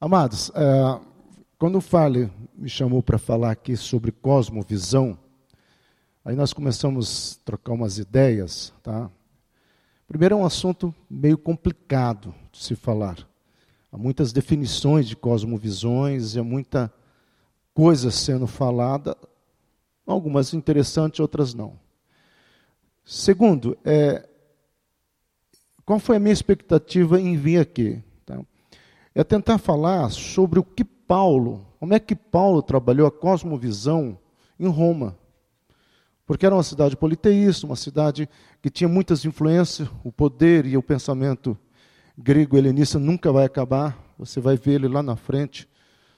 Amados, é, quando o Fale me chamou para falar aqui sobre cosmovisão, aí nós começamos a trocar umas ideias, tá? Primeiro é um assunto meio complicado de se falar. Há muitas definições de cosmovisões há muita coisa sendo falada, algumas interessantes, outras não. Segundo, é, qual foi a minha expectativa em vir aqui? É tentar falar sobre o que Paulo, como é que Paulo trabalhou a cosmovisão em Roma. Porque era uma cidade politeísta, uma cidade que tinha muitas influências, o poder e o pensamento grego-helenista nunca vai acabar. Você vai ver ele lá na frente,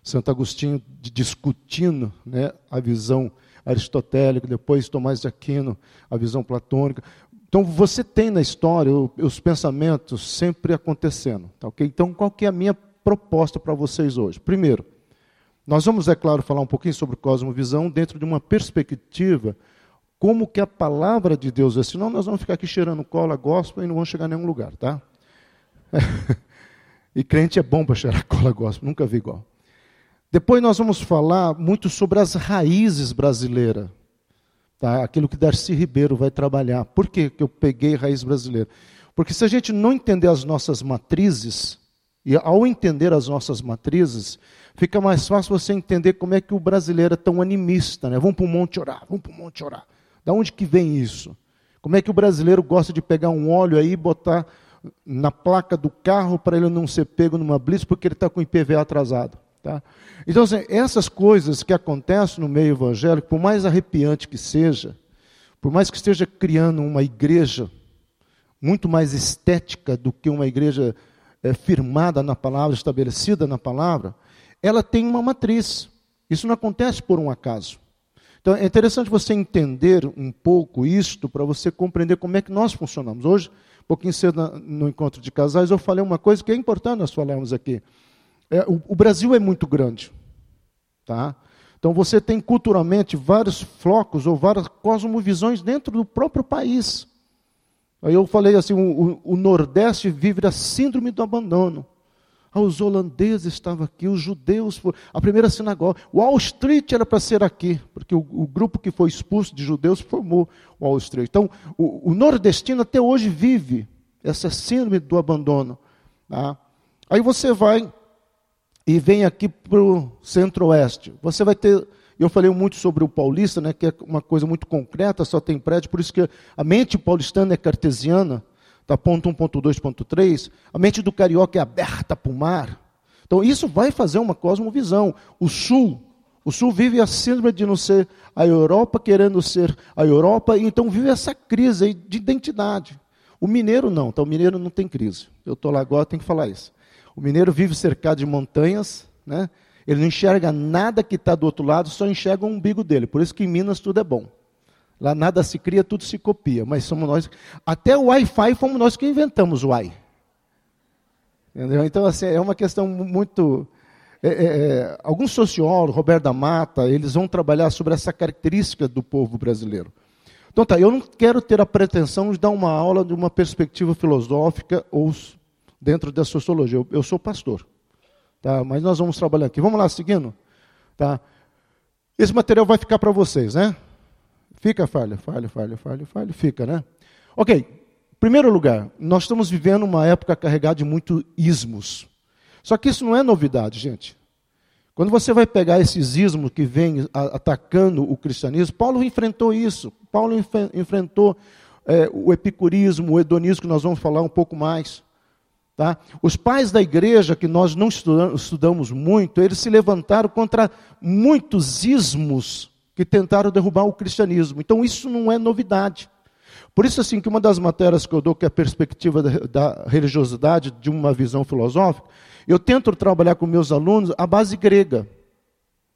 Santo Agostinho discutindo né, a visão aristotélica, depois Tomás de Aquino, a visão platônica. Então você tem na história os pensamentos sempre acontecendo. Tá, okay? Então qual que é a minha proposta para vocês hoje? Primeiro, nós vamos, é claro, falar um pouquinho sobre cosmovisão dentro de uma perspectiva como que a palavra de Deus é. Senão nós vamos ficar aqui cheirando cola, gospel e não vamos chegar a nenhum lugar, tá? e crente é bom para cheirar cola, gospel, nunca vi igual. Depois nós vamos falar muito sobre as raízes brasileiras. Tá? Aquilo que Darcy Ribeiro vai trabalhar. Por que eu peguei raiz brasileira? Porque se a gente não entender as nossas matrizes, e ao entender as nossas matrizes, fica mais fácil você entender como é que o brasileiro é tão animista. Né? Vamos para o monte orar, vamos para o monte orar. Da onde que vem isso? Como é que o brasileiro gosta de pegar um óleo aí e botar na placa do carro para ele não ser pego numa blitz porque ele está com o IPVA atrasado? Tá? Então, assim, essas coisas que acontecem no meio evangélico, por mais arrepiante que seja, por mais que esteja criando uma igreja muito mais estética do que uma igreja é, firmada na palavra, estabelecida na palavra, ela tem uma matriz. Isso não acontece por um acaso. Então é interessante você entender um pouco isto para você compreender como é que nós funcionamos. Hoje, um pouquinho cedo no encontro de casais, eu falei uma coisa que é importante nós falarmos aqui. É, o, o, Brasil é muito grande. Tá? Então você tem culturalmente vários flocos ou várias cosmovisões dentro do próprio país. Aí eu falei assim: o, o, o Nordeste vive a síndrome do abandono. Ah, os holandeses estavam aqui, os judeus, a primeira sinagoga. Wall Street era para ser aqui, porque o, o, grupo que foi expulso de judeus formou Wall Street. Então, o, o nordestino até hoje vive essa síndrome do abandono. Tá? Aí você vai e vem aqui para o centro-oeste. Você vai ter. Eu falei muito sobre o paulista, né, que é uma coisa muito concreta, só tem prédio, por isso que a mente paulistana é cartesiana tá, ponto 1, ponto 2, ponto 3, a mente do carioca é aberta para o mar. Então isso vai fazer uma cosmovisão. O sul, o sul vive a síndrome de não ser a Europa querendo ser a Europa, e então vive essa crise de identidade. O mineiro não, então o mineiro não tem crise. Eu estou lá agora, tenho que falar isso. O mineiro vive cercado de montanhas, né? Ele não enxerga nada que está do outro lado, só enxerga o umbigo dele. Por isso que em Minas tudo é bom. Lá nada se cria, tudo se copia. Mas somos nós. Até o Wi-Fi fomos nós que inventamos o Wi. Entendeu? Então, assim, é uma questão muito. É, é, é, alguns sociólogos, Roberto da Mata, eles vão trabalhar sobre essa característica do povo brasileiro. Então tá, eu não quero ter a pretensão de dar uma aula de uma perspectiva filosófica ou dentro da sociologia. Eu, eu sou pastor. Tá? Mas nós vamos trabalhar aqui. Vamos lá, seguindo? Tá? Esse material vai ficar para vocês, né? Fica falha, falha, falha, falha, falha, fica, né? Ok, primeiro lugar, nós estamos vivendo uma época carregada de muitos ismos. Só que isso não é novidade, gente. Quando você vai pegar esses ismos que vêm atacando o cristianismo, Paulo enfrentou isso. Paulo enfrentou é, o epicurismo, o hedonismo, que nós vamos falar um pouco mais. Tá? Os pais da igreja, que nós não estudamos muito, eles se levantaram contra muitos ismos que tentaram derrubar o cristianismo. Então isso não é novidade. Por isso assim que uma das matérias que eu dou que é a perspectiva da, da religiosidade de uma visão filosófica, eu tento trabalhar com meus alunos a base grega.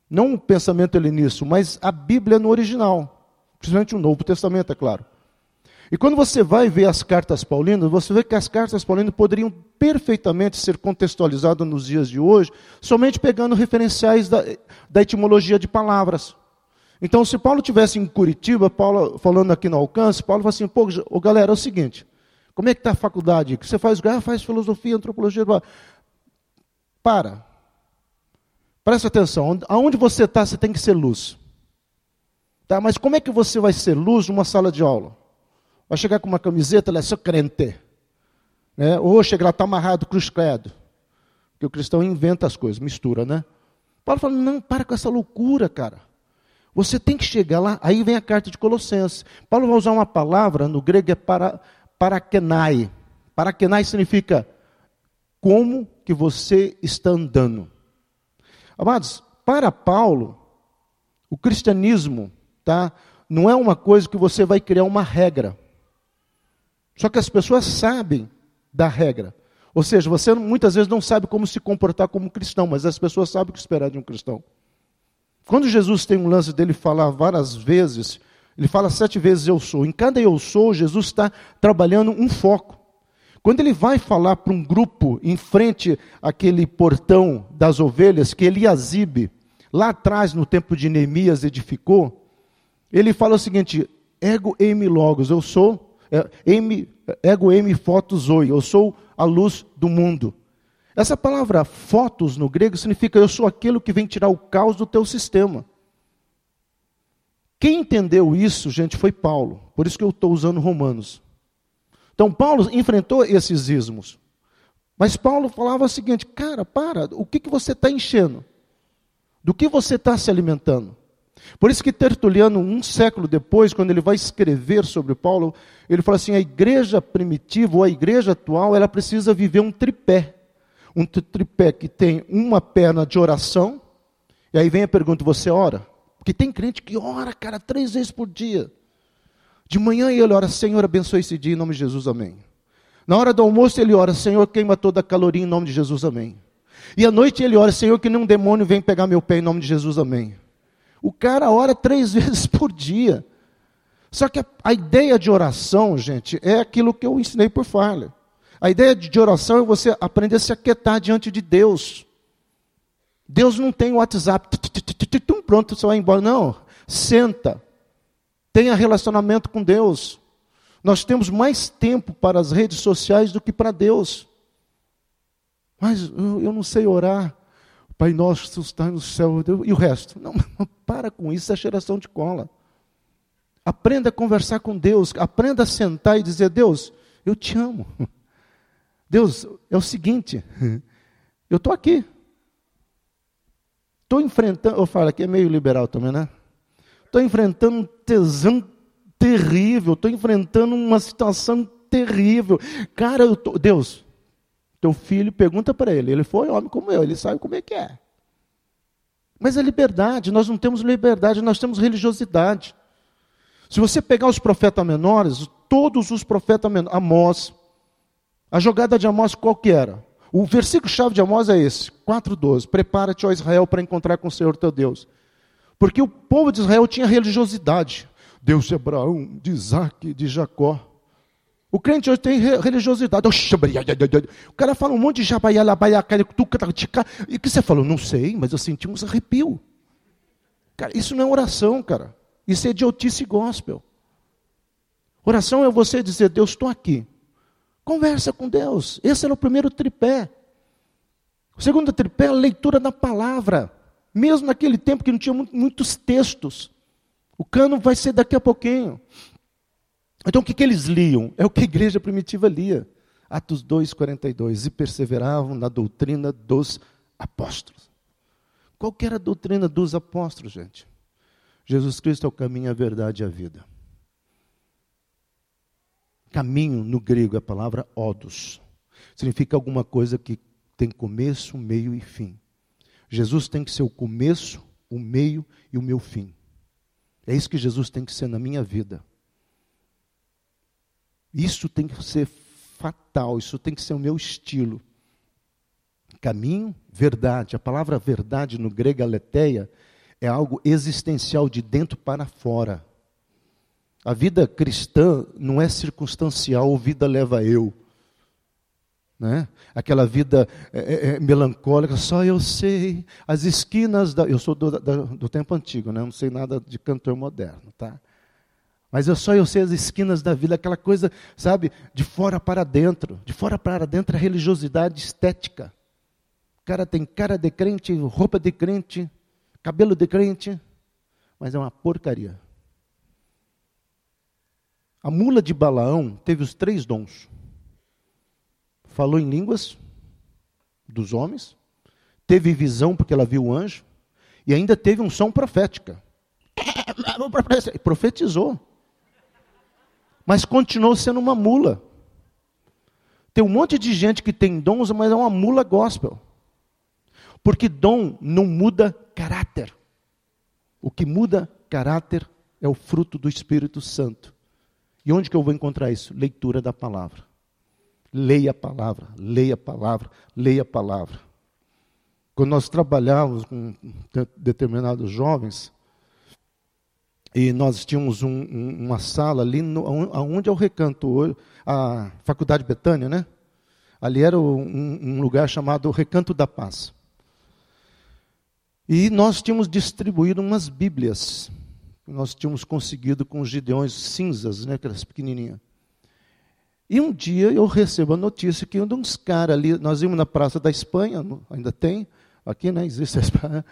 Não o pensamento helenista, mas a Bíblia no original, principalmente o Novo Testamento, é claro. E quando você vai ver as cartas paulinas, você vê que as cartas paulinas poderiam perfeitamente ser contextualizadas nos dias de hoje, somente pegando referenciais da, da etimologia de palavras. Então, se Paulo tivesse em Curitiba, Paulo falando aqui no alcance, Paulo fala assim: pô, galera, é o seguinte, como é que está a faculdade? Que você faz? Ah, faz filosofia, antropologia. Para. Presta atenção, aonde você está, você tem que ser luz. Tá? Mas como é que você vai ser luz numa sala de aula? Vai chegar com uma camiseta, ela é só crente. Né? Ou chegar lá, está amarrado, cruz credo. Porque o cristão inventa as coisas, mistura, né? Paulo fala, não, para com essa loucura, cara. Você tem que chegar lá, aí vem a carta de Colossenses. Paulo vai usar uma palavra, no grego é para, parakenai. Parakenai significa como que você está andando. Amados, para Paulo, o cristianismo tá, não é uma coisa que você vai criar uma regra. Só que as pessoas sabem da regra. Ou seja, você muitas vezes não sabe como se comportar como cristão, mas as pessoas sabem o que esperar de um cristão. Quando Jesus tem um lance dele falar várias vezes, ele fala sete vezes eu sou. Em cada eu sou, Jesus está trabalhando um foco. Quando ele vai falar para um grupo em frente àquele portão das ovelhas que Eliasibe, lá atrás no tempo de Neemias, edificou, ele fala o seguinte: ego emi logos, eu sou, é, emi, ego emi fotos oi, eu sou a luz do mundo. Essa palavra fotos no grego significa eu sou aquilo que vem tirar o caos do teu sistema. Quem entendeu isso, gente, foi Paulo. Por isso que eu estou usando Romanos. Então, Paulo enfrentou esses ismos. Mas Paulo falava o seguinte: cara, para, o que, que você está enchendo? Do que você está se alimentando? Por isso que Tertuliano, um século depois, quando ele vai escrever sobre Paulo, ele fala assim: a igreja primitiva ou a igreja atual, ela precisa viver um tripé um tripé que tem uma perna de oração, e aí vem a pergunta: você ora? Porque tem crente que ora, cara, três vezes por dia. De manhã ele ora, Senhor, abençoe esse dia em nome de Jesus, amém. Na hora do almoço ele ora, Senhor, queima toda a caloria em nome de Jesus, amém. E à noite ele ora, Senhor, que nenhum demônio venha pegar meu pé em nome de Jesus, amém. O cara ora três vezes por dia. Só que a, a ideia de oração, gente, é aquilo que eu ensinei por Farley. A ideia de oração é você aprender a se aquietar diante de Deus. Deus não tem WhatsApp, pronto, você vai embora. Não, senta. Tenha relacionamento com Deus. Nós temos mais tempo para as redes sociais do que para Deus. Mas eu não sei orar. Pai nosso está no céu. E o resto? Não, para com isso, é geração de cola. Aprenda a conversar com Deus. Aprenda a sentar e dizer: Deus, eu te amo. Deus, é o seguinte, eu estou aqui. Estou enfrentando, eu falo aqui é meio liberal também, né? Estou enfrentando um tesão terrível, estou enfrentando uma situação terrível. Cara, eu tô, Deus, teu filho pergunta para ele, ele foi homem como eu, ele sabe como é que é. Mas é liberdade, nós não temos liberdade, nós temos religiosidade. Se você pegar os profetas menores, todos os profetas menores, Amós, a jogada de Amós qual que era? O versículo-chave de Amós é esse, 4,12. Prepara-te, ó Israel, para encontrar com o Senhor teu Deus. Porque o povo de Israel tinha religiosidade. Deus de Abraão, de Isaac, de Jacó. O crente hoje tem religiosidade. O cara fala um monte de E o que você falou? Não sei, mas eu senti uns arrepio. Cara, isso não é oração, cara. Isso é idiotice gospel. Oração é você dizer, Deus, estou aqui. Conversa com Deus. Esse era o primeiro tripé. O segundo tripé é a leitura da palavra. Mesmo naquele tempo que não tinha muitos textos. O cano vai ser daqui a pouquinho. Então o que, que eles liam? É o que a igreja primitiva lia. Atos 2, 42. E perseveravam na doutrina dos apóstolos. Qual que era a doutrina dos apóstolos, gente? Jesus Cristo é o caminho, a verdade e a vida. Caminho, no grego, é a palavra odos. Significa alguma coisa que tem começo, meio e fim. Jesus tem que ser o começo, o meio e o meu fim. É isso que Jesus tem que ser na minha vida. Isso tem que ser fatal, isso tem que ser o meu estilo. Caminho, verdade. A palavra verdade no grego aletheia é algo existencial de dentro para fora. A vida cristã não é circunstancial, vida leva eu. Né? Aquela vida é, é, é, melancólica, só eu sei as esquinas da. Eu sou do, do tempo antigo, né? não sei nada de cantor moderno, tá? Mas eu só eu sei as esquinas da vida, aquela coisa, sabe, de fora para dentro. De fora para dentro a religiosidade estética. cara tem cara de crente, roupa de crente, cabelo de crente, mas é uma porcaria. A mula de Balaão teve os três dons. Falou em línguas dos homens, teve visão porque ela viu o anjo, e ainda teve um som profética. Profetizou. Mas continuou sendo uma mula. Tem um monte de gente que tem dons, mas é uma mula gospel. Porque dom não muda caráter. O que muda caráter é o fruto do Espírito Santo. E onde que eu vou encontrar isso? Leitura da palavra. Leia a palavra, leia a palavra, leia a palavra. Quando nós trabalhávamos com determinados jovens, e nós tínhamos um, um, uma sala ali, no, onde é o recanto a Faculdade Betânia, né? Ali era um, um lugar chamado Recanto da Paz. E nós tínhamos distribuído umas Bíblias nós tínhamos conseguido com os gideões cinzas, né, aquelas pequenininhas. E um dia eu recebo a notícia que um dos caras ali, nós íamos na Praça da Espanha, ainda tem, aqui né, existe a Espanha,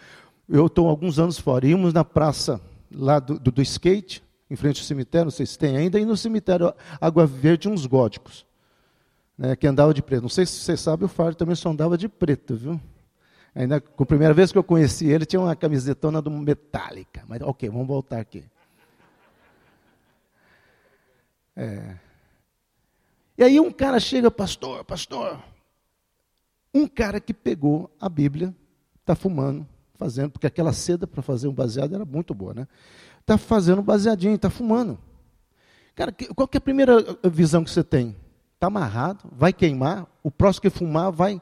eu estou alguns anos fora, íamos na praça lá do, do, do, skate, em frente ao cemitério, não sei se tem ainda, e no cemitério Água Verde uns góticos, né, que andava de preto. Não sei se você sabe, o Fábio também só andava de preto, viu? Ainda, com a primeira vez que eu conheci ele, tinha uma camisetona do Metallica. Mas ok, vamos voltar aqui. É. E aí um cara chega, pastor, pastor. Um cara que pegou a Bíblia, está fumando, fazendo, porque aquela seda para fazer um baseado era muito boa, né? Está fazendo um baseadinho, está fumando. Cara, qual é a primeira visão que você tem? Está amarrado, vai queimar, o próximo que fumar vai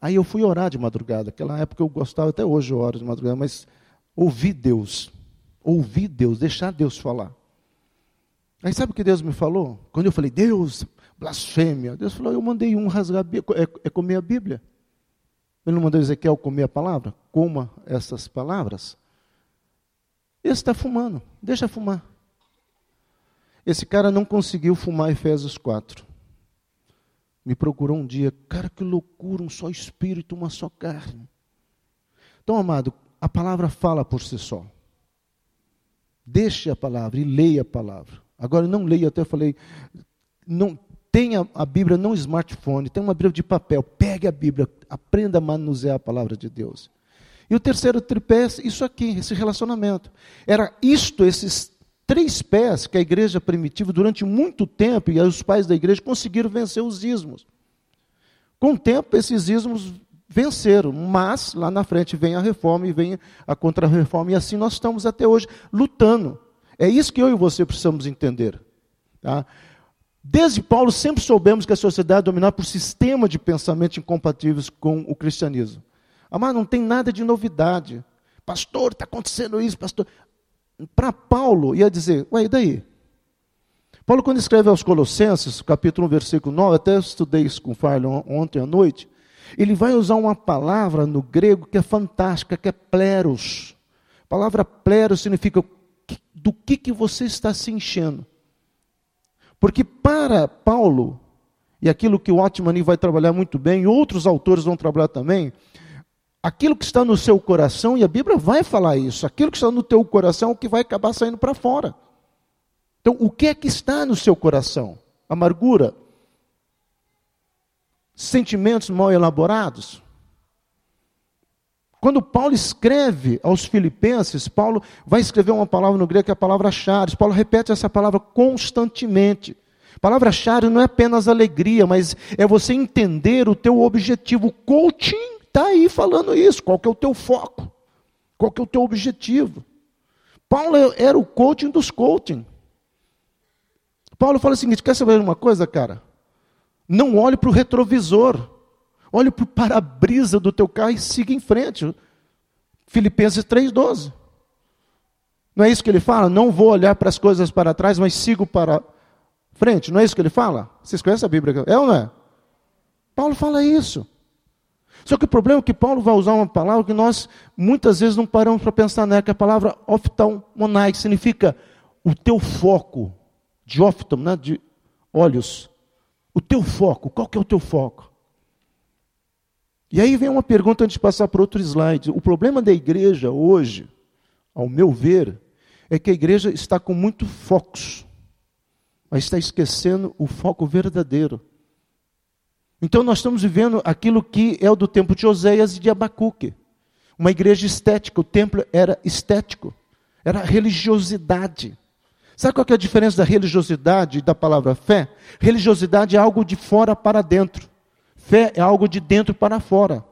Aí eu fui orar de madrugada. Aquela época eu gostava, até hoje eu oro de madrugada, mas ouvi Deus. Ouvi Deus, deixar Deus falar. Aí sabe o que Deus me falou? Quando eu falei, Deus, blasfêmia. Deus falou, eu mandei um rasgar, é, é comer a Bíblia. Ele não mandou Ezequiel comer a palavra? Coma essas palavras. Esse está fumando, deixa fumar. Esse cara não conseguiu fumar Efésios 4 me procurou um dia, cara, que loucura, um só espírito, uma só carne. Então, amado, a palavra fala por si só. Deixe a palavra e leia a palavra. Agora, não leia, até falei, não tenha a Bíblia não smartphone, tem uma Bíblia de papel. Pegue a Bíblia, aprenda a manusear a palavra de Deus. E o terceiro tripé, é isso aqui, esse relacionamento. Era isto, esses três pés que a igreja primitiva, durante muito tempo, e os pais da igreja conseguiram vencer os ismos. Com o tempo, esses ismos venceram, mas lá na frente vem a reforma e vem a contra-reforma, e assim nós estamos até hoje lutando. É isso que eu e você precisamos entender. Tá? Desde Paulo, sempre soubemos que a sociedade é dominada por sistemas de pensamento incompatíveis com o cristianismo. Mas não tem nada de novidade. Pastor, está acontecendo isso, pastor para Paulo, ia dizer, ué, e daí? Paulo, quando escreve aos Colossenses, capítulo 1, versículo 9, até estudei isso com o Farley ontem à noite, ele vai usar uma palavra no grego que é fantástica, que é pleros. A palavra pleros significa do que, que você está se enchendo. Porque para Paulo, e aquilo que o Otmani vai trabalhar muito bem, e outros autores vão trabalhar também, aquilo que está no seu coração, e a Bíblia vai falar isso, aquilo que está no teu coração é o que vai acabar saindo para fora. Então, o que é que está no seu coração? Amargura? Sentimentos mal elaborados? Quando Paulo escreve aos Filipenses, Paulo vai escrever uma palavra no grego que é a palavra charis. Paulo repete essa palavra constantemente. A palavra charis não é apenas alegria, mas é você entender o teu objetivo. Coaching está aí falando isso. Qual que é o teu foco? Qual que é o teu objetivo? Paulo era o coaching dos coaching. Paulo fala o seguinte: quer saber uma coisa, cara? Não olhe para o retrovisor. Olhe para o para-brisa do teu carro e siga em frente. Filipenses 3,12. Não é isso que ele fala? Não vou olhar para as coisas para trás, mas sigo para frente. Não é isso que ele fala? Vocês conhecem a Bíblia? É ou não é? Paulo fala isso. Só que o problema é que Paulo vai usar uma palavra que nós muitas vezes não paramos para pensar nela, que é a palavra oftalmonai, que significa o teu foco, de oftalm, né, de olhos. O teu foco, qual que é o teu foco? E aí vem uma pergunta antes de passar para outro slide. O problema da igreja hoje, ao meu ver, é que a igreja está com muito focos, mas está esquecendo o foco verdadeiro. Então nós estamos vivendo aquilo que é o do tempo de Oséias e de Abacuque. Uma igreja estética, o templo era estético, era religiosidade. Sabe qual é a diferença da religiosidade e da palavra fé? Religiosidade é algo de fora para dentro. Fé é algo de dentro para fora.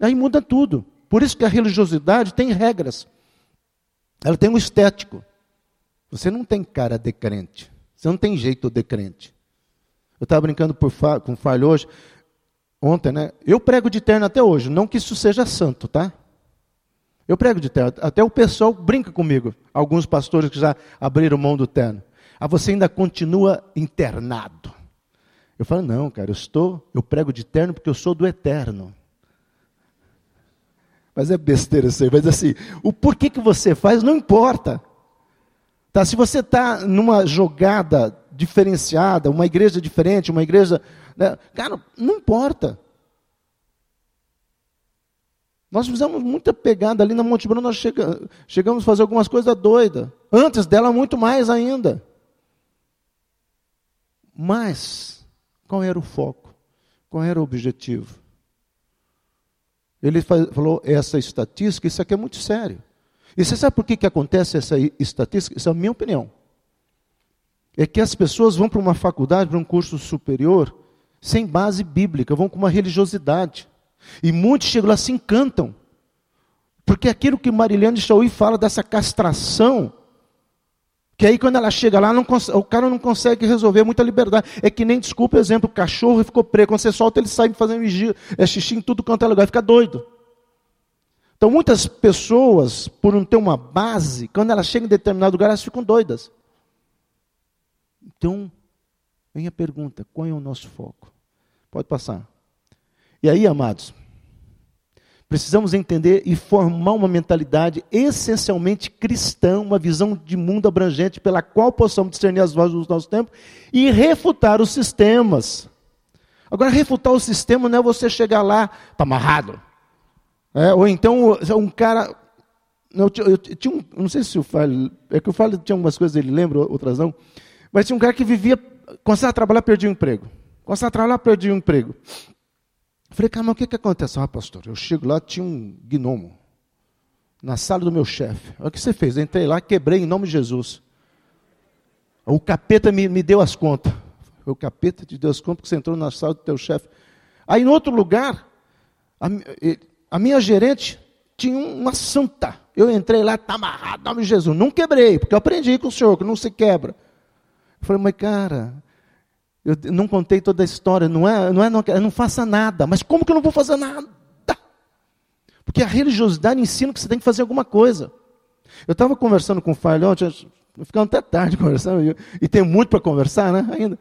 Aí muda tudo. Por isso que a religiosidade tem regras. Ela tem um estético. Você não tem cara de crente. Você não tem jeito de crente. Eu estava brincando por, com o Farley hoje, ontem, né? Eu prego de terno até hoje, não que isso seja santo, tá? Eu prego de terno. Até o pessoal brinca comigo. Alguns pastores que já abriram mão do terno. Ah, você ainda continua internado. Eu falo, não, cara, eu estou, eu prego de terno porque eu sou do eterno. Mas é besteira isso aí, mas assim, o porquê que você faz não importa. Tá, se você está numa jogada diferenciada, uma igreja diferente, uma igreja. Né, cara, não importa. Nós fizemos muita pegada ali na Monte Bruno, nós chegamos, chegamos a fazer algumas coisas doidas. Antes dela, muito mais ainda. Mas, qual era o foco? Qual era o objetivo? Ele falou essa estatística, isso aqui é muito sério. E você sabe por que, que acontece essa estatística? Isso é a minha opinião. É que as pessoas vão para uma faculdade, para um curso superior, sem base bíblica, vão com uma religiosidade. E muitos chegam lá se encantam. Porque aquilo que Marilene Chauí fala dessa castração, que aí quando ela chega lá, o cara não consegue resolver muita liberdade. É que nem, desculpa o exemplo, o cachorro ficou preso. Quando você solta, ele sai fazendo é xixi em tudo quanto é lugar, fica doido. Então muitas pessoas, por não ter uma base, quando elas chegam em determinado lugar, elas ficam doidas. Então, vem a pergunta: qual é o nosso foco? Pode passar. E aí, amados, precisamos entender e formar uma mentalidade essencialmente cristã, uma visão de mundo abrangente pela qual possamos discernir as vozes do nosso tempo e refutar os sistemas. Agora, refutar o sistema não é você chegar lá, está amarrado. É, ou então, um cara. Eu, eu, eu, tinha um, não sei se o Fábio. É que o Fábio tinha algumas coisas, ele lembra, outras não. Mas tinha um cara que vivia. Começava a trabalhar, perdia o emprego. Começava a trabalhar, perdia o emprego. Falei, cara, mas o que, que acontece? Ah, pastor, eu chego lá, tinha um gnomo na sala do meu chefe. Olha o que você fez. Eu entrei lá, quebrei em nome de Jesus. O capeta me, me deu as contas. Foi o capeta te deu as contas porque você entrou na sala do teu chefe. Aí, em outro lugar, a, a minha gerente tinha uma santa. Eu entrei lá, está amarrado, em nome de Jesus. Não quebrei, porque eu aprendi com o senhor que não se quebra. Eu falei, mas cara, eu não contei toda a história, não é, não é, não, não faça nada. Mas como que eu não vou fazer nada? Porque a religiosidade ensina que você tem que fazer alguma coisa. Eu estava conversando com o ontem, ficando até tarde conversando, e tem muito para conversar, né, ainda.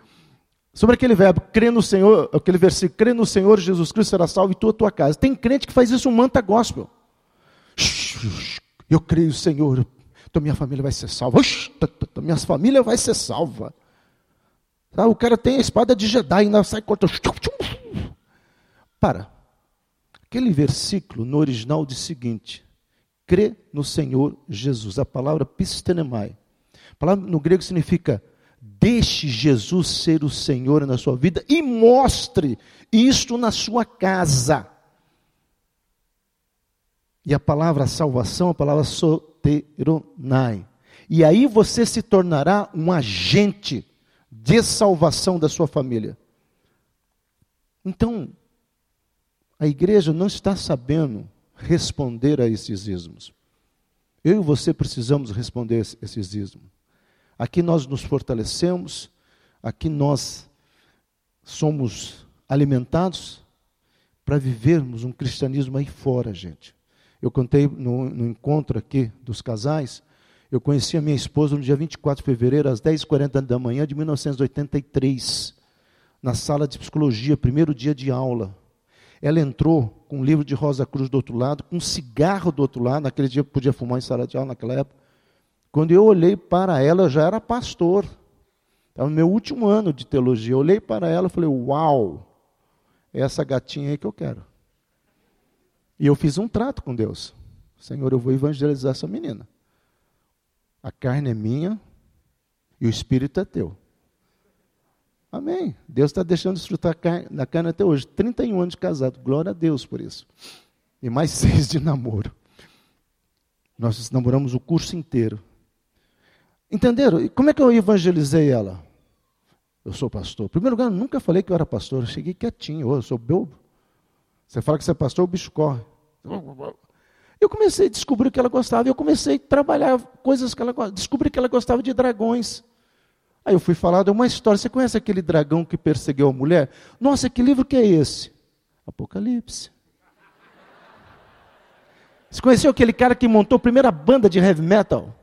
Sobre aquele verbo, crê no Senhor, aquele versículo, crê no Senhor Jesus Cristo será salvo e tu a tua casa. Tem crente que faz isso um manta gospel. Eu creio, Senhor, então minha família vai ser salva. Minha família vai ser salva. Tá, o cara tem a espada de Jedi, ainda sai cortando. Para. Aquele versículo no original diz o seguinte: crê no Senhor Jesus. A palavra pistenemai. A palavra no grego significa Deixe Jesus ser o Senhor na sua vida e mostre isto na sua casa. E a palavra salvação, a palavra soteronai. E aí você se tornará um agente de salvação da sua família. Então, a igreja não está sabendo responder a esses ismos. Eu e você precisamos responder a esses ismos. Aqui nós nos fortalecemos, aqui nós somos alimentados para vivermos um cristianismo aí fora, gente. Eu contei no, no, encontro aqui dos casais, eu conheci a minha esposa no dia 24 de fevereiro, às 10h40 da manhã de 1983, na sala de psicologia, primeiro dia de aula. Ela entrou com um livro de Rosa Cruz do outro lado, com um cigarro do outro lado, naquele dia podia fumar em sala de aula naquela época, quando eu olhei para ela, eu já era pastor. Estava no meu último ano de teologia. Eu olhei para ela e falei: Uau, é essa gatinha aí que eu quero. E eu fiz um trato com Deus. Senhor, eu vou evangelizar essa menina. A carne é minha e o espírito é teu. Amém. Deus está deixando desfrutar da carne até hoje. 31 anos de casado. Glória a Deus por isso. E mais seis de namoro. Nós namoramos o curso inteiro. Entenderam? E como é que eu evangelizei ela? Eu sou pastor. Em primeiro lugar, eu nunca falei que eu era pastor. Eu cheguei quietinho. Oh, eu sou bobo. Você fala que você é pastor, o bicho corre. Eu comecei a descobrir que ela gostava. Eu comecei a trabalhar coisas que ela gostava. Descobri que ela gostava de dragões. Aí eu fui falar de uma história. Você conhece aquele dragão que perseguiu a mulher? Nossa, que livro que é esse? Apocalipse. Você conheceu aquele cara que montou a primeira banda de heavy metal?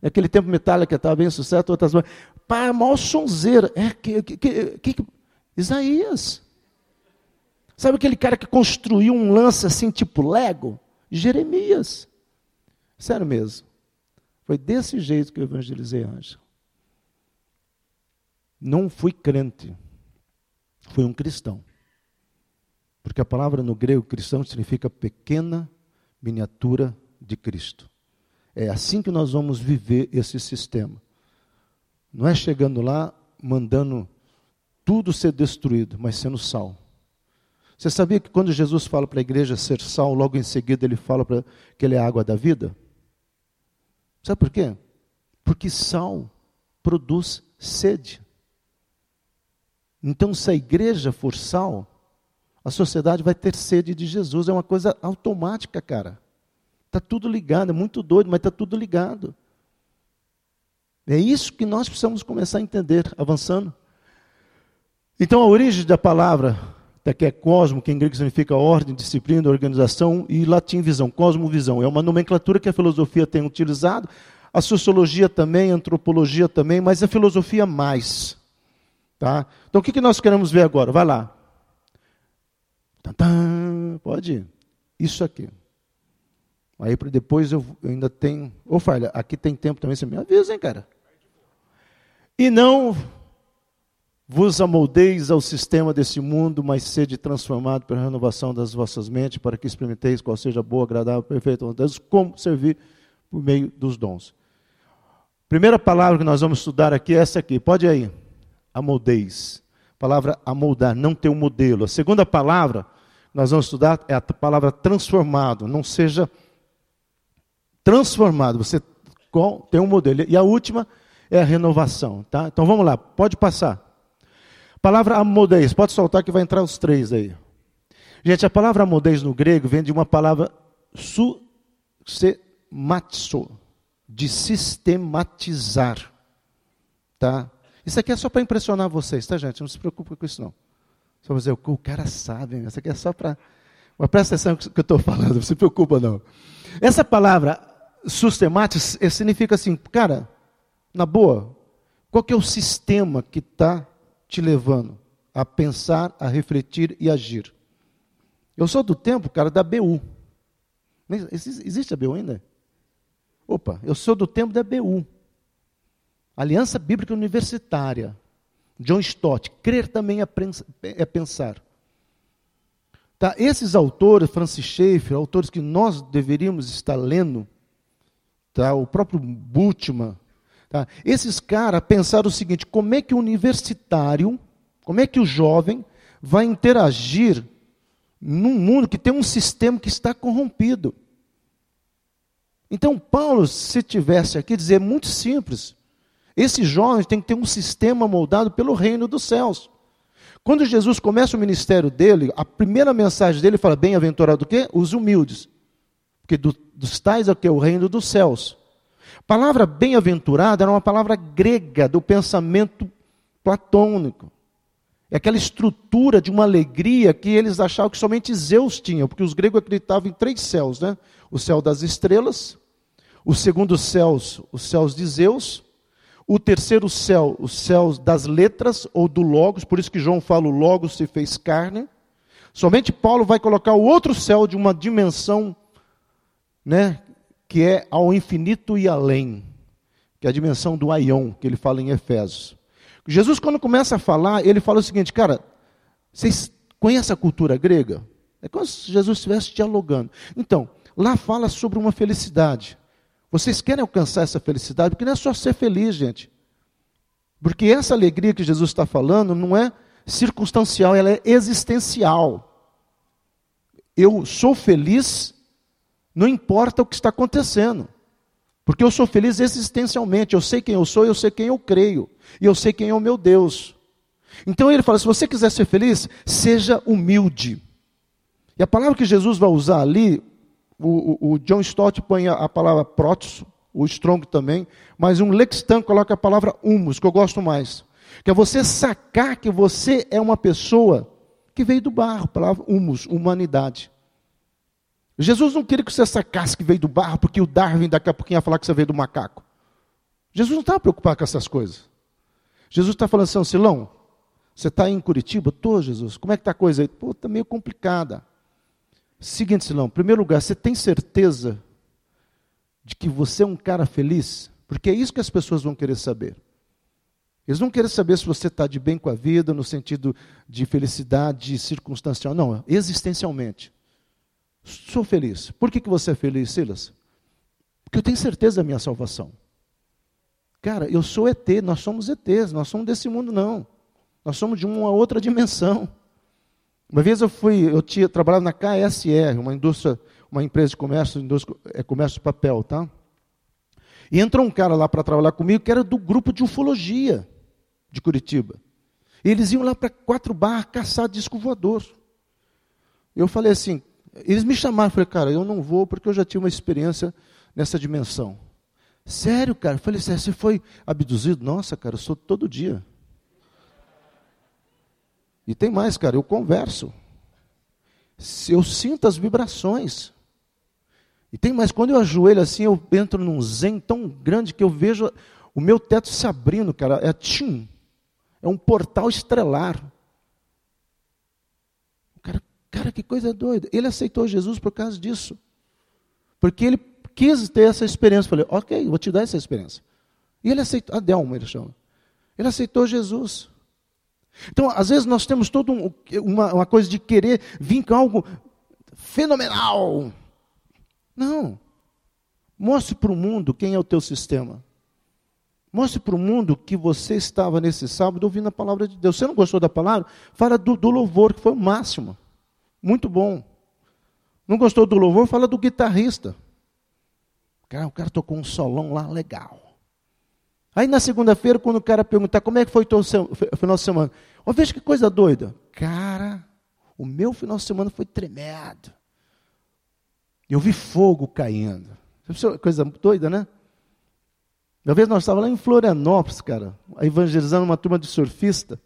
Naquele tempo Metallica estava bem sucesso, outras bandas. Pá, maior sonzeira. É, que, que, que, Isaías. Sabe aquele cara que construiu um lance assim, tipo Lego? Jeremias. Sério mesmo. Foi desse jeito que eu evangelizei Ângela. Não fui crente. Fui um cristão. Porque a palavra no grego cristão significa pequena miniatura de Cristo. É assim que nós vamos viver esse sistema. Não é chegando lá, mandando tudo ser destruído, mas sendo sal. Você sabia que quando Jesus fala para a igreja ser sal, logo em seguida ele fala para que ele é a água da vida? Sabe por quê? Porque sal produz sede. Então, se a igreja for sal, a sociedade vai ter sede de Jesus. É uma coisa automática, cara. Está tudo ligado, é muito doido, mas está tudo ligado. É isso que nós precisamos começar a entender, avançando. Então, a origem da palavra, que é cosmo, que em grego significa ordem, disciplina, organização, e latim visão, cosmovisão. É uma nomenclatura que a filosofia tem utilizado, a sociologia também, a antropologia também, mas a filosofia mais. Tá? Então, o que, que nós queremos ver agora? Vai lá. Pode ir. Isso aqui. Aí depois eu ainda tenho. Ô, Falha, aqui tem tempo também, você me avisa, hein, cara? E não vos amoldeis ao sistema desse mundo, mas sede transformado pela renovação das vossas mentes, para que experimenteis qual seja boa, agradável, perfeita, Deus, como servir por meio dos dons. Primeira palavra que nós vamos estudar aqui é essa aqui. Pode ir aí. Amoldeis. Palavra amoldar, não ter um modelo. A segunda palavra nós vamos estudar é a palavra transformado. Não seja transformado. Você tem um modelo. E a última é a renovação. Tá? Então vamos lá, pode passar. Palavra amodez, pode soltar que vai entrar os três aí. Gente, a palavra amodez no grego vem de uma palavra susematso, de sistematizar. Tá? Isso aqui é só para impressionar vocês, tá, gente? Não se preocupe com isso, não. Só dizer, o cara sabe, isso aqui é só para. Mas presta atenção no que eu estou falando, não se preocupa, não. Essa palavra sistemática significa assim, cara, na boa, qual que é o sistema que está te levando a pensar, a refletir e agir? Eu sou do tempo, cara, da BU. Existe a BU ainda? Opa, eu sou do tempo da BU. Aliança Bíblica Universitária. John Stott. Crer também é pensar. Tá? Esses autores, Francis Schaeffer, autores que nós deveríamos estar lendo, tá? o próprio Bultmann, tá? esses caras pensaram o seguinte: como é que o universitário, como é que o jovem vai interagir num mundo que tem um sistema que está corrompido? Então, Paulo, se tivesse aqui, dizer é muito simples: esses jovens têm que ter um sistema moldado pelo reino dos céus. Quando Jesus começa o ministério dele, a primeira mensagem dele fala: bem-aventurado o quê? Os humildes. Porque do, dos tais é o que? O reino dos céus. Palavra bem-aventurado era uma palavra grega do pensamento platônico. É aquela estrutura de uma alegria que eles achavam que somente Zeus tinha, porque os gregos acreditavam em três céus, né? O céu das estrelas, o segundo céus, os céus de Zeus, o terceiro céu, os céus das letras ou do logos, por isso que João fala o logos se fez carne. Somente Paulo vai colocar o outro céu de uma dimensão né, que é ao infinito e além, que é a dimensão do aion, que ele fala em Efésios. Jesus, quando começa a falar, ele fala o seguinte, cara, vocês conhecem a cultura grega? É como se Jesus estivesse dialogando. Então, lá fala sobre uma felicidade. Vocês querem alcançar essa felicidade? Porque não é só ser feliz, gente. Porque essa alegria que Jesus está falando não é circunstancial, ela é existencial. Eu sou feliz, não importa o que está acontecendo. Porque eu sou feliz existencialmente, eu sei quem eu sou, eu sei quem eu creio, e eu sei quem é o meu Deus. Então ele fala: se você quiser ser feliz, seja humilde. E a palavra que Jesus vai usar ali, o, o, o John Stott põe a, a palavra prótiso, o Strong também, mas um Lextan coloca a palavra humus, que eu gosto mais. Que é você sacar que você é uma pessoa que veio do barro, palavra humus, humanidade. Jesus não queria que você sacasse que veio do barro, porque o Darwin daqui a pouquinho ia falar que você veio do macaco. Jesus não estava preocupado com essas coisas. Jesus está falando assim, Silão, você está em Curitiba? Estou, Jesus. Como é que está a coisa aí? Pô, está meio complicada. Seguinte, Silão, em primeiro lugar, você tem certeza de que você é um cara feliz? Porque é isso que as pessoas vão querer saber. Eles não querem saber se você está de bem com a vida, no sentido de felicidade circunstancial. Não, existencialmente. Sou feliz. Por que, que você é feliz, Silas? Porque eu tenho certeza da minha salvação. Cara, eu sou ET, nós somos ETs, nós somos desse mundo não. Nós somos de uma outra dimensão. Uma vez eu fui, eu tinha trabalhado na KSR, uma indústria, uma empresa de comércio, indústria, é comércio de papel, tá? E entrou um cara lá para trabalhar comigo que era do grupo de ufologia de Curitiba. E eles iam lá para quatro barras caçar disco voador. Eu falei assim, eles me chamaram, falei, cara, eu não vou porque eu já tive uma experiência nessa dimensão. Sério, cara? Eu falei, você foi abduzido? Nossa, cara, eu sou todo dia. E tem mais, cara, eu converso. Eu sinto as vibrações. E tem mais, quando eu ajoelho assim, eu entro num zen tão grande que eu vejo o meu teto se abrindo, cara. É tim. É um portal estrelar. Cara, que coisa doida. Ele aceitou Jesus por causa disso. Porque ele quis ter essa experiência. Falei, ok, vou te dar essa experiência. E ele aceitou, Adelmo ele chama. Ele aceitou Jesus. Então, às vezes nós temos toda um, uma, uma coisa de querer vir com algo fenomenal. Não. Mostre para o mundo quem é o teu sistema. Mostre para o mundo que você estava nesse sábado ouvindo a palavra de Deus. Você não gostou da palavra? Fala do, do louvor, que foi o máximo. Muito bom. Não gostou do louvor? Fala do guitarrista. Cara, o cara tocou um solão lá legal. Aí na segunda-feira, quando o cara perguntar como é que foi o final de semana, ó, veja que coisa doida. Cara, o meu final de semana foi tremendo. Eu vi fogo caindo. Coisa doida, né? Uma vez nós estávamos lá em Florianópolis, cara, evangelizando uma turma de surfista.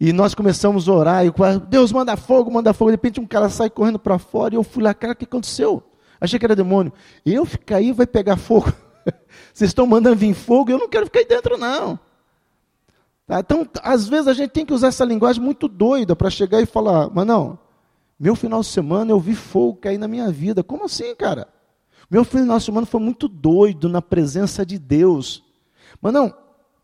E nós começamos a orar, e Deus manda fogo, manda fogo. De repente um cara sai correndo para fora, e eu fui lá, cara, o que aconteceu? Achei que era demônio. Eu ficar aí, vai pegar fogo. Vocês estão mandando vir fogo, eu não quero ficar aí dentro, não. Tá? Então, às vezes a gente tem que usar essa linguagem muito doida para chegar e falar, mas não, meu final de semana eu vi fogo cair na minha vida. Como assim, cara? Meu final de semana foi muito doido na presença de Deus. Mas não,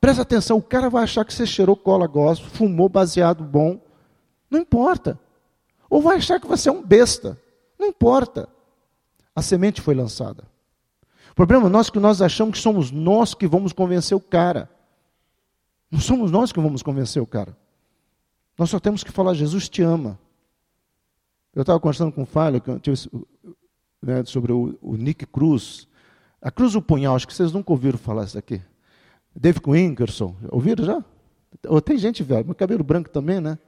presta atenção, o cara vai achar que você cheirou cola gospel, fumou baseado bom. Não importa. Ou vai achar que você é um besta. Não importa. A semente foi lançada. O problema é que nós achamos que somos nós que vamos convencer o cara. Não somos nós que vamos convencer o cara. Nós só temos que falar, Jesus te ama. Eu estava conversando com o Falho né, sobre o, o, Nick Cruz. A Cruz do Punhal, acho que vocês nunca ouviram falar isso aqui. David Winkerson, ouviram já? Ou tem gente velha, cabelo branco também, né?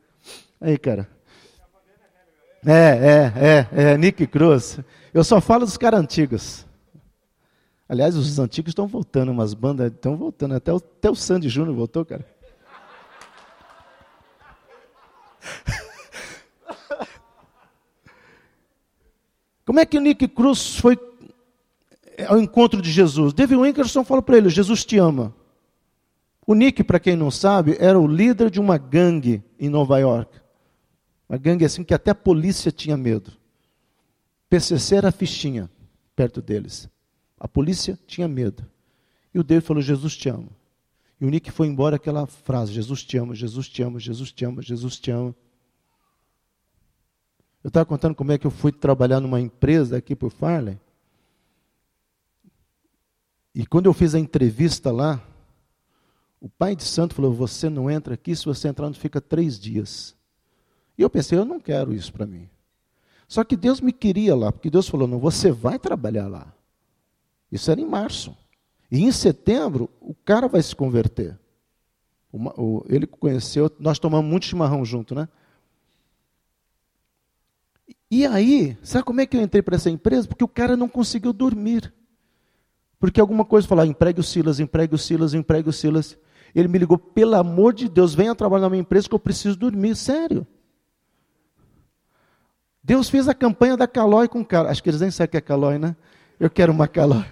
Aí, cara. É, é, é, é, Nick Cruz. Eu só falo dos caras antigos. Aliás, os antigos estão voltando, umas bandas estão voltando. Até o, até o Sandy Júnior voltou, cara. Como é que o Nick Cruz foi ao encontro de Jesus? David Winkerson falou para ele: Jesus te ama. O Nick, para quem não sabe, era o líder de uma gangue em Nova York. Uma gangue assim que até a polícia tinha medo. PCC era a fichinha perto deles. A polícia tinha medo. E o David falou: Jesus te ama. E o Nick foi embora aquela frase: Jesus te ama, Jesus te ama, Jesus te ama, Jesus te ama. Eu estava contando como é que eu fui trabalhar numa empresa aqui por Farley. E quando eu fiz a entrevista lá, o pai de santo falou: Você não entra aqui, se você entrar, não fica três dias. E eu pensei: Eu não quero isso para mim. Só que Deus me queria lá, porque Deus falou: Não, você vai trabalhar lá. Isso era em março. E em setembro, o cara vai se converter. ele conheceu, nós tomamos muito chimarrão junto, né? E aí, sabe como é que eu entrei para essa empresa? Porque o cara não conseguiu dormir. Porque alguma coisa falou, ah, empregue o Silas, empregue o Silas, empregue o Silas. Ele me ligou, pelo amor de Deus, venha trabalhar na minha empresa que eu preciso dormir, sério. Deus fez a campanha da Calói com o cara. Acho que eles nem sabem o que é Calói, né? Eu quero uma Calói.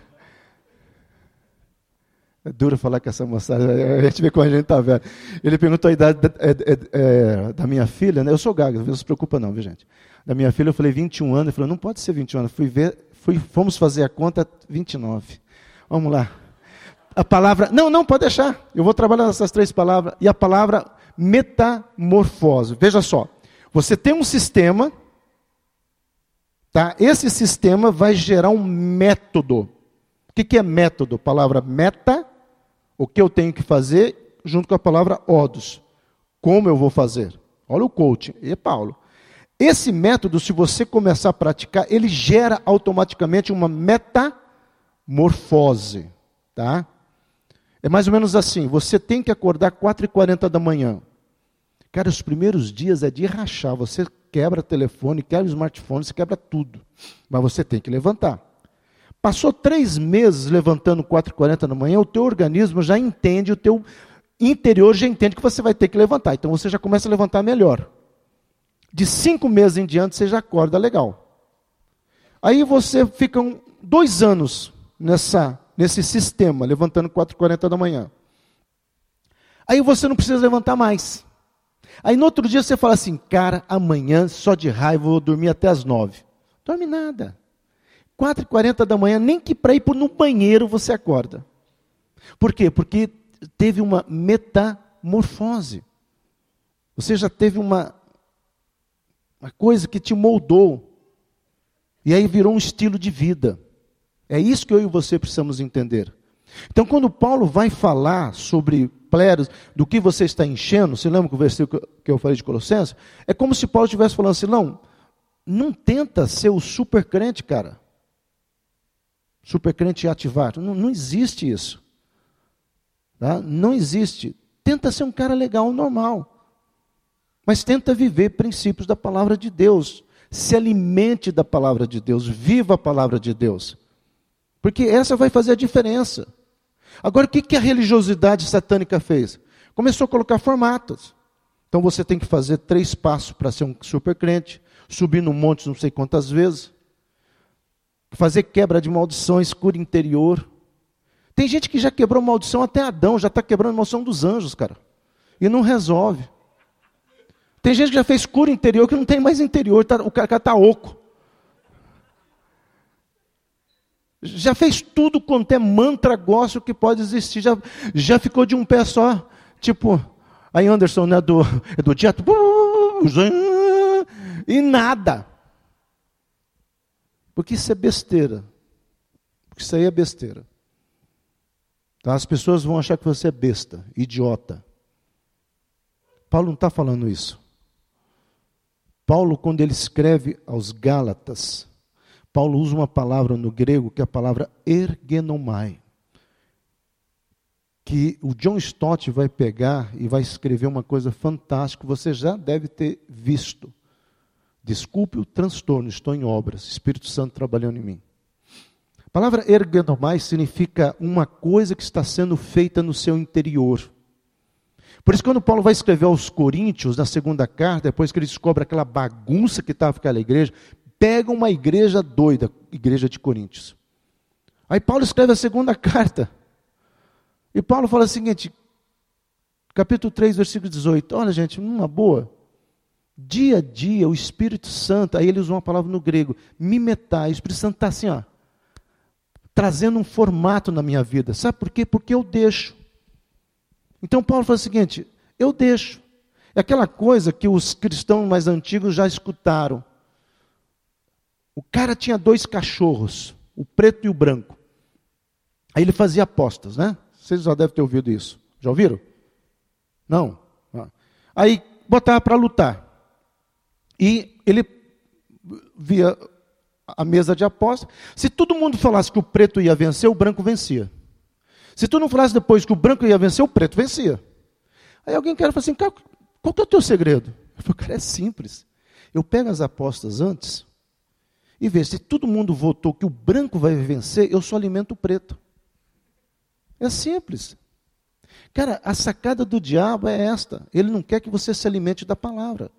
É duro falar com essa moçada, a gente vê como a gente está velho. Ele perguntou a idade da, é, é, é, da minha filha, né? Eu sou gago, não se preocupa não, viu gente? Da minha filha, eu falei 21 anos, ele falou, não pode ser 21 anos. Fui ver, fui, fomos fazer a conta, 29. Vamos lá. A palavra, não, não, pode deixar. Eu vou trabalhar nessas três palavras. E a palavra metamorfose. Veja só. Você tem um sistema, tá? Esse sistema vai gerar um método. O que, que é método? Palavra meta o que eu tenho que fazer junto com a palavra odos. Como eu vou fazer? Olha o coaching. E Paulo. Esse método, se você começar a praticar, ele gera automaticamente uma metamorfose. Tá? É mais ou menos assim: você tem que acordar 4h40 da manhã. Cara, os primeiros dias é de rachar. Você quebra telefone, quebra smartphone, você quebra tudo. Mas você tem que levantar. Passou três meses levantando 4h40 da manhã, o teu organismo já entende, o teu interior já entende que você vai ter que levantar. Então você já começa a levantar melhor. De cinco meses em diante, você já acorda legal. Aí você fica um, dois anos nessa, nesse sistema, levantando 4h40 da manhã. Aí você não precisa levantar mais. Aí no outro dia você fala assim, cara, amanhã só de raiva eu vou dormir até as nove. Dorme nada. 4h40 da manhã, nem que para ir no banheiro você acorda. Por quê? Porque teve uma metamorfose. Você já teve uma, uma coisa que te moldou. E aí virou um estilo de vida. É isso que eu e você precisamos entender. Então, quando Paulo vai falar sobre pleros, do que você está enchendo, você lembra que o versículo que eu falei de Colossenses? É como se Paulo estivesse falando assim: não, não tenta ser o super crente, cara supercrente ativar. Não, não existe isso. Tá? Não existe. Tenta ser um cara legal, normal. Mas tenta viver princípios da palavra de Deus. Se alimente da palavra de Deus. Viva a palavra de Deus. Porque essa vai fazer a diferença. Agora, o que, que a religiosidade satânica fez? Começou a colocar formatos. Então você tem que fazer três passos para ser um supercrente, subir no monte não sei quantas vezes, fazer quebra de maldições, cura interior. Tem gente que já quebrou maldição até Adão, já está quebrando maldição dos anjos, cara. E não resolve. Tem gente que já fez cura interior que não tem mais interior, tá, o cara está oco. Já fez tudo quanto é mantra, gosto que pode existir. Já, já ficou de um pé só. Tipo, aí Anderson, né, do, é do teatro. E nada. Porque isso é besteira. Porque isso aí é besteira. Tá? As pessoas vão achar que você é besta, idiota. Paulo não está falando isso. Paulo, quando ele escreve aos Gálatas, Paulo usa uma palavra no grego que é a palavra ergenomai. Que o John Stott vai pegar e vai escrever uma coisa fantástica, você já deve ter visto. Desculpe o transtorno, estou em obras, Espírito Santo trabalhando em mim. A palavra ergonomai significa uma coisa que está sendo feita no seu interior. Por isso, quando Paulo vai escrever aos Coríntios, na segunda carta, depois que ele descobre aquela bagunça que estava aquela igreja, pega uma igreja doida, igreja de Coríntios. Aí Paulo escreve a segunda carta. E Paulo fala o seguinte, capítulo 3, versículo 18. Olha, gente, uma boa. Dia a dia, o Espírito Santo, aí ele usa uma palavra no grego, mimetai, o Espírito Santo está assim, ó, trazendo um formato na minha vida. Sabe por quê? Porque eu deixo. Então Paulo fala o seguinte: eu deixo. É aquela coisa que os cristãos mais antigos já escutaram. O cara tinha dois cachorros, o preto e o branco. Aí ele fazia apostas, né? Vocês já devem ter ouvido isso. Já ouviram? Não. Ah. Aí botava para lutar. E ele via a mesa de aposta. Se todo mundo falasse que o preto ia vencer, o branco vencia. Se tu não falasse depois que o branco ia vencer, o preto vencia. Aí alguém quer falar assim, cara, qual que é o teu segredo? Eu falei, cara, é simples. Eu pego as apostas antes e vejo, se todo mundo votou que o branco vai vencer, eu só alimento o preto. É simples. Cara, a sacada do diabo é esta. Ele não quer que você se alimente da palavra.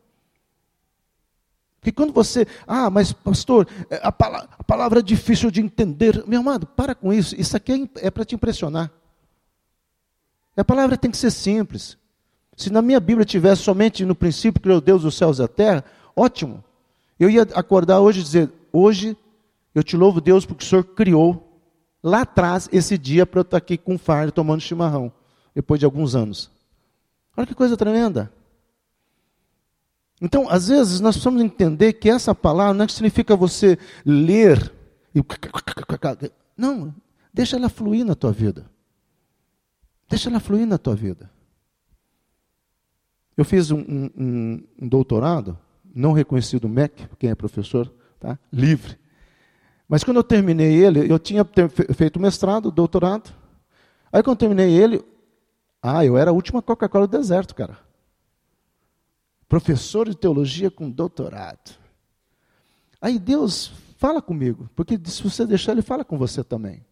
Porque quando você, ah, mas pastor, é, a palavra, a palavra é difícil de entender. Meu amado, para com isso. Isso aqui é, é para te impressionar. A palavra tem que ser simples. Se na minha Bíblia tivesse somente no princípio criou Deus os céus e a terra, ótimo. Eu ia acordar hoje e dizer: hoje eu te louvo, Deus, porque o Senhor criou lá atrás esse dia para eu estar aqui com fardo tomando chimarrão, depois de alguns anos. Olha que coisa tremenda. Então, às vezes, nós precisamos entender que essa palavra não é significa você ler e. Não, deixa ela fluir na tua vida. Deixa ela fluir na tua vida. Eu fiz um, um, um doutorado, não reconhecido MEC, quem é professor, tá? livre. Mas quando eu terminei ele, eu tinha feito mestrado, doutorado. Aí quando eu terminei ele, ah, eu era a última Coca-Cola do deserto, cara professor de teologia com doutorado. Aí Deus fala comigo, porque se você deixar, Ele fala com você também.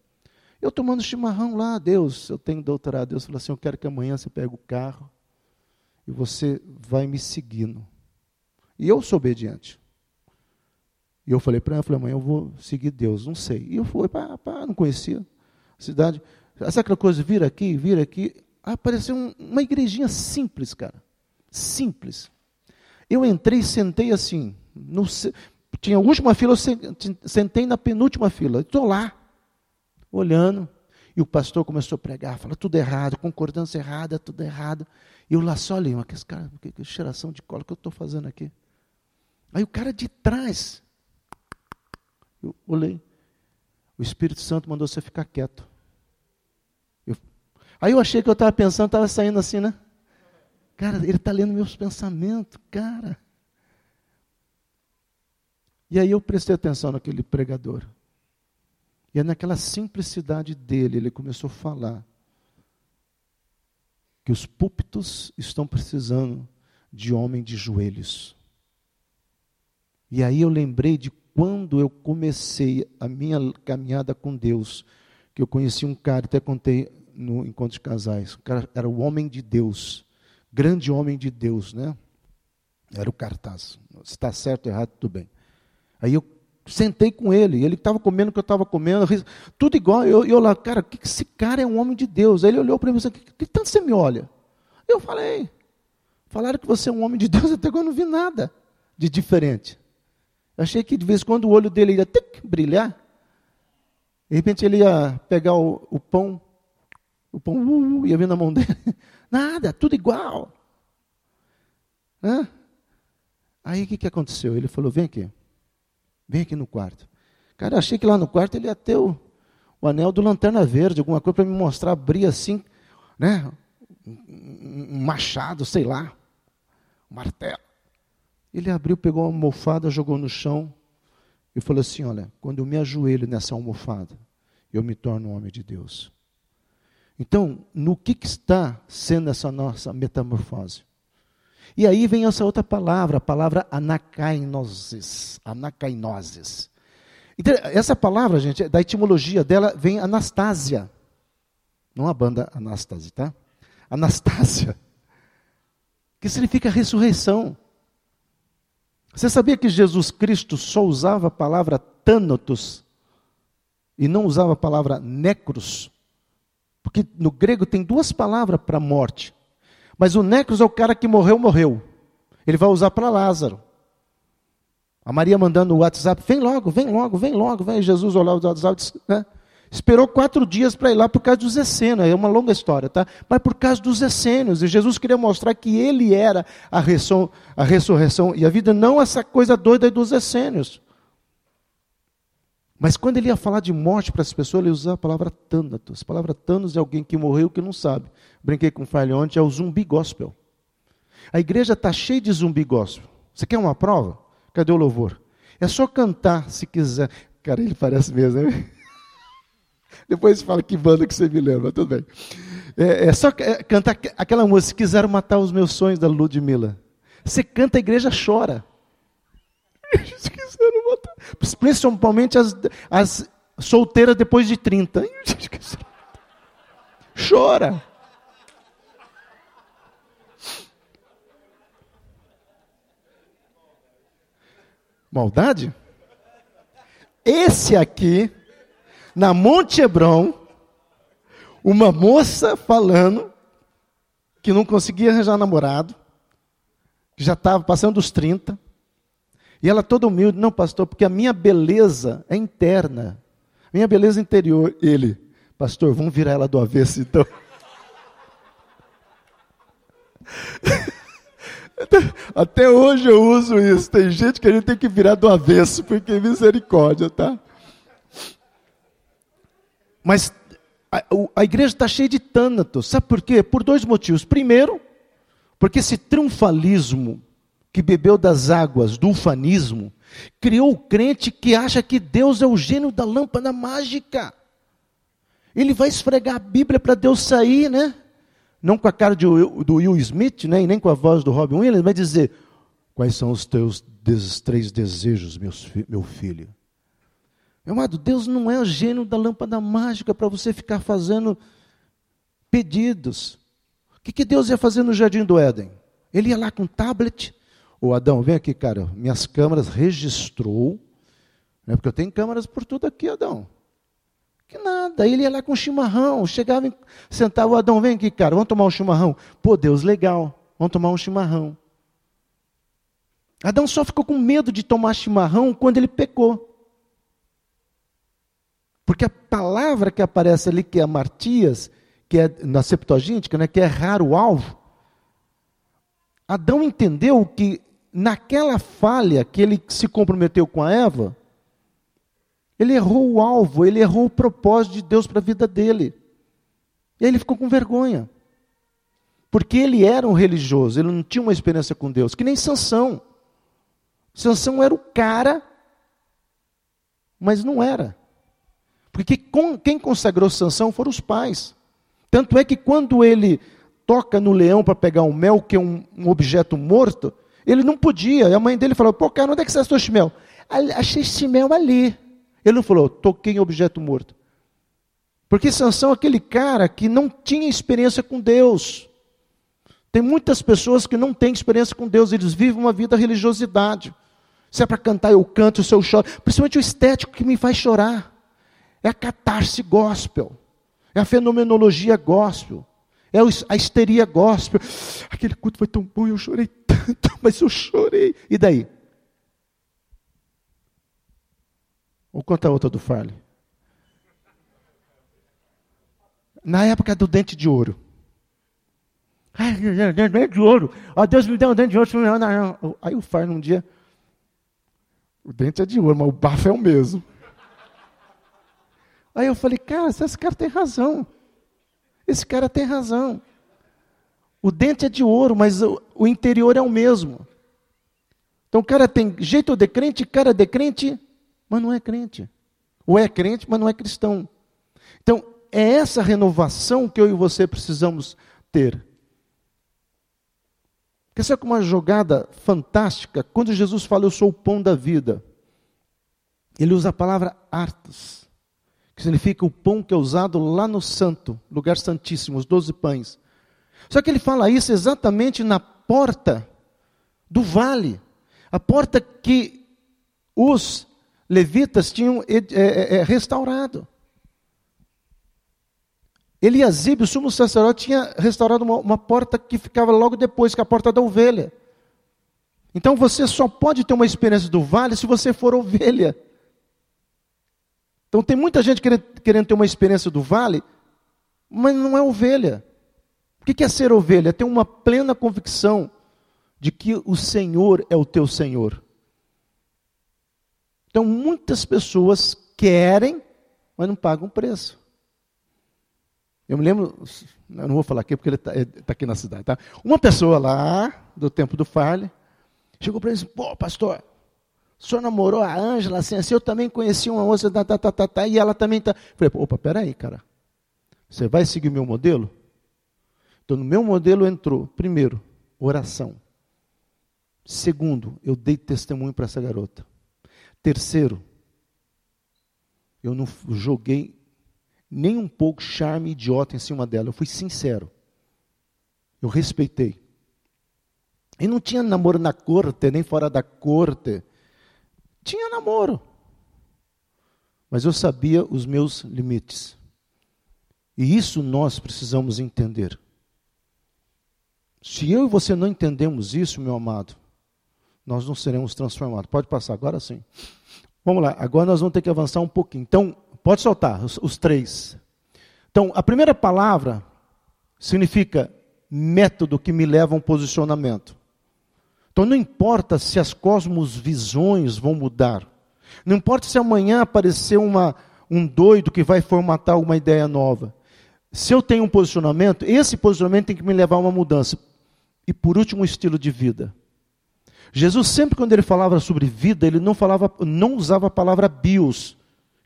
Eu tomando chimarrão lá, Deus, eu tenho doutorado. Deus falou assim: Eu quero que amanhã você pegue o carro e você vai me seguindo. E eu sou obediente. E eu falei para ela, falei, amanhã eu vou seguir Deus, não sei. E eu fui, pá, pá, não conhecia a cidade. Sabe aquela coisa, vira aqui, vira aqui. Apareceu um, uma igrejinha simples, cara. Simples. Eu entrei e sentei assim. No, tinha a última fila, eu sentei na penúltima fila. Estou lá, olhando. E o pastor começou a pregar, fala tudo errado, concordância errada, tudo errado. E eu lá só olhei, mas que, cara, que, que cheiração de cola que eu estou fazendo aqui? Aí o cara de trás, eu olhei. O Espírito Santo mandou você ficar quieto. Eu, aí eu achei que eu estava pensando, estava saindo assim, né? Cara, ele está lendo meus pensamentos, cara. E aí eu prestei atenção naquele pregador. E é naquela simplicidade dele, ele começou a falar que os púlpitos estão precisando de homem de joelhos. E aí eu lembrei de quando eu comecei a minha caminhada com Deus, que eu conheci um cara, até contei no encontro de casais, o cara era o homem de Deus grande homem de Deus, né? Era o cartaz. Se está certo ou errado, tudo bem. Aí eu sentei com ele, ele estava comendo o que eu estava comendo, tudo igual. Eu, eu lá, cara, que, que esse cara é um homem de Deus? Aí ele olhou para mim e disse: que, que tanto você me olha? Eu falei: falaram que você é um homem de Deus, até agora eu não vi nada de diferente. Achei que de vez em quando o olho dele ia tic, brilhar. De repente ele ia pegar o, o pão, o pão uh, uh ia vir na mão dele. Nada, tudo igual. Hã? Aí o que, que aconteceu? Ele falou: vem aqui. Vem aqui no quarto. Cara, achei que lá no quarto ele ia ter o, o anel do lanterna verde, alguma coisa para me mostrar, abrir assim, né? Um machado, sei lá, um martelo. Ele abriu, pegou uma almofada, jogou no chão e falou assim: Olha, quando eu me ajoelho nessa almofada, eu me torno um homem de Deus. Então, no que, que está sendo essa nossa metamorfose? E aí vem essa outra palavra, a palavra anacainoses. Anacainoses. Então, essa palavra, gente, da etimologia dela vem Anastásia. Não a banda Anastasia, tá? Anastásia. Que significa ressurreição. Você sabia que Jesus Cristo só usava a palavra tânatos e não usava a palavra necros? Porque no grego tem duas palavras para morte. Mas o necros é o cara que morreu, morreu. Ele vai usar para Lázaro. A Maria mandando o WhatsApp, vem logo, vem logo, vem logo, vem. Jesus olhou o WhatsApp, né? Esperou quatro dias para ir lá por causa dos essênios. É uma longa história, tá? Mas por causa dos essênios. E Jesus queria mostrar que ele era a, a ressurreição e a vida, não essa coisa doida dos essênios. Mas quando ele ia falar de morte para as pessoas, ele usava a palavra Thanatos. A palavra Thanos é alguém que morreu que não sabe. Brinquei com o Falho ontem, é o zumbi gospel. A igreja está cheia de zumbi gospel. Você quer uma prova? Cadê o louvor? É só cantar se quiser. Cara, ele parece mesmo, né? Depois fala que banda que você me lembra, tudo bem. É, é só é, cantar aquela música, se quiseram matar os meus sonhos da Ludmilla. Você canta, a igreja chora. Se quiseram matar. Principalmente as, as solteiras depois de 30. Chora. Maldade? Esse aqui, na Monte Hebron, uma moça falando que não conseguia arranjar namorado, que já estava passando dos 30, e ela toda humilde, não, pastor, porque a minha beleza é interna, minha beleza interior. Ele, pastor, vamos virar ela do avesso então. Até hoje eu uso isso. Tem gente que a gente tem que virar do avesso, porque misericórdia, tá? Mas a, a igreja está cheia de tânatos. Sabe por quê? Por dois motivos. Primeiro, porque esse triunfalismo que bebeu das águas do ufanismo criou o crente que acha que Deus é o gênio da lâmpada mágica. Ele vai esfregar a Bíblia para Deus sair, né? não com a cara de, do Will Smith, né, e nem com a voz do Robin Williams, mas dizer: Quais são os teus três desejos, meu filho? Meu amado, Deus não é o gênio da lâmpada mágica para você ficar fazendo pedidos. O que, que Deus ia fazer no jardim do Éden? Ele ia lá com tablet. Ô Adão, vem aqui, cara. Minhas câmeras registrou. Né, porque eu tenho câmeras por tudo aqui, Adão. Que nada. Ele ia lá com chimarrão, chegava, sentava, o Adão, vem aqui, cara, vamos tomar um chimarrão. Pô, Deus, legal, vamos tomar um chimarrão. Adão só ficou com medo de tomar chimarrão quando ele pecou. Porque a palavra que aparece ali, que é Martias, que é na Septuagíntica, né, que é raro alvo, Adão entendeu que naquela falha que ele se comprometeu com a Eva, ele errou o alvo, ele errou o propósito de Deus para a vida dele. E aí ele ficou com vergonha. Porque ele era um religioso, ele não tinha uma experiência com Deus, que nem Sansão. Sansão era o cara, mas não era. Porque quem consagrou Sansão foram os pais. Tanto é que quando ele toca no leão para pegar um mel, que é um, um, objeto morto, ele não podia. E a mãe dele falou: Pô, cara, onde é que você achou esse mel? Achei esse mel ali. Ele não falou, toquei em objeto morto. Porque Sansão é aquele cara que não tinha experiência com Deus. Tem muitas pessoas que não têm experiência com Deus, eles vivem uma vida religiosidade. Se é para cantar, eu canto, se eu choro. Principalmente o estético que me faz chorar. É a catarse gospel. É a fenomenologia gospel. É a histeria gospel. Aquele culto foi tão bom, eu chorei tanto, mas eu chorei. E daí? Ou conta a outra do Farley. Na época do dente de ouro. Dente de ouro. Ó, Deus me deu um dente de ouro. Aí o Farley um dia. O dente é de ouro, mas o bafo é o mesmo. Aí eu falei, cara, esse cara tem razão. Esse cara tem razão. O dente é de ouro, mas o, interior é o mesmo. Então o cara tem jeito de crente, cara de crente, mas não é crente. Ou é crente, mas não é cristão. Então, é essa renovação que eu e você precisamos ter. Quer saber uma jogada fantástica? Quando Jesus fala, eu sou o pão da vida, ele usa a palavra artos, que significa o pão que é usado lá no santo, lugar santíssimo, os doze pães. Só que ele fala isso exatamente na porta do vale, a porta que os levitas tinham é, é, restaurado. Eliasib, o sumo sacerdote, tinha restaurado uma, uma porta que ficava logo depois, que é a porta da ovelha. Então você só pode ter uma experiência do vale se você for ovelha. Então tem muita gente querendo, querendo ter uma experiência do vale, mas não é ovelha. O que é ser ovelha? É ter uma plena convicção de que o Senhor é o teu Senhor. Então, muitas pessoas querem, mas não pagam preço. Eu me lembro, eu não vou falar aqui porque ele está tá aqui na cidade, tá? Uma pessoa lá, do tempo do Farley, chegou para ele e disse, pô, pastor, o senhor namorou a Ângela, assim, assim, eu também conheci uma moça, tá, tá, tá, tá, tá, e ela também está. Falei, opa, peraí, cara. Você vai seguir o meu modelo? Então, no meu modelo entrou, primeiro, oração. Segundo, eu dei testemunho para essa garota. Terceiro, eu não joguei nem um pouco charme idiota em cima dela. Eu fui sincero. Eu respeitei. E não tinha namoro na corte, nem fora da corte. Tinha namoro. Mas eu sabia os meus limites. E isso nós precisamos entender. Se eu e você não entendemos isso, meu amado, nós não seremos transformados. Pode passar, agora sim. Vamos lá, agora nós vamos ter que avançar um pouquinho. Então, pode soltar os, os três. Então, a primeira palavra significa método que me leva a um posicionamento. Então não importa se as cosmosvisões vão mudar. Não importa se amanhã aparecer uma, um doido que vai formatar uma ideia nova. Se eu tenho um posicionamento, esse posicionamento tem que me levar a uma mudança. E por último, o estilo de vida. Jesus sempre quando ele falava sobre vida, ele não falava, não usava a palavra bios,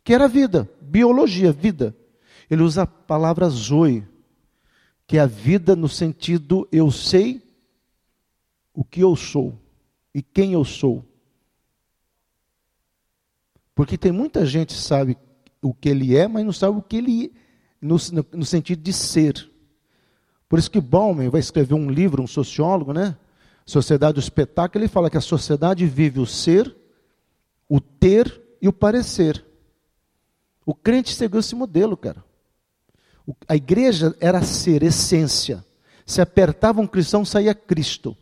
que era vida, biologia, vida. Ele usa a palavra zoe, que é a vida no sentido eu sei o que eu sou e quem eu sou. Porque tem muita gente que sabe o que ele é, mas não sabe o que ele no, no, no sentido de ser. Por isso que Bauman vai escrever um livro, um sociólogo, né? Sociedade do Espetáculo, ele fala que a sociedade vive o ser, o ter e o parecer. O crente seguiu esse modelo, cara. A igreja era ser, essência. Se apertava um cristão, saía Cristo.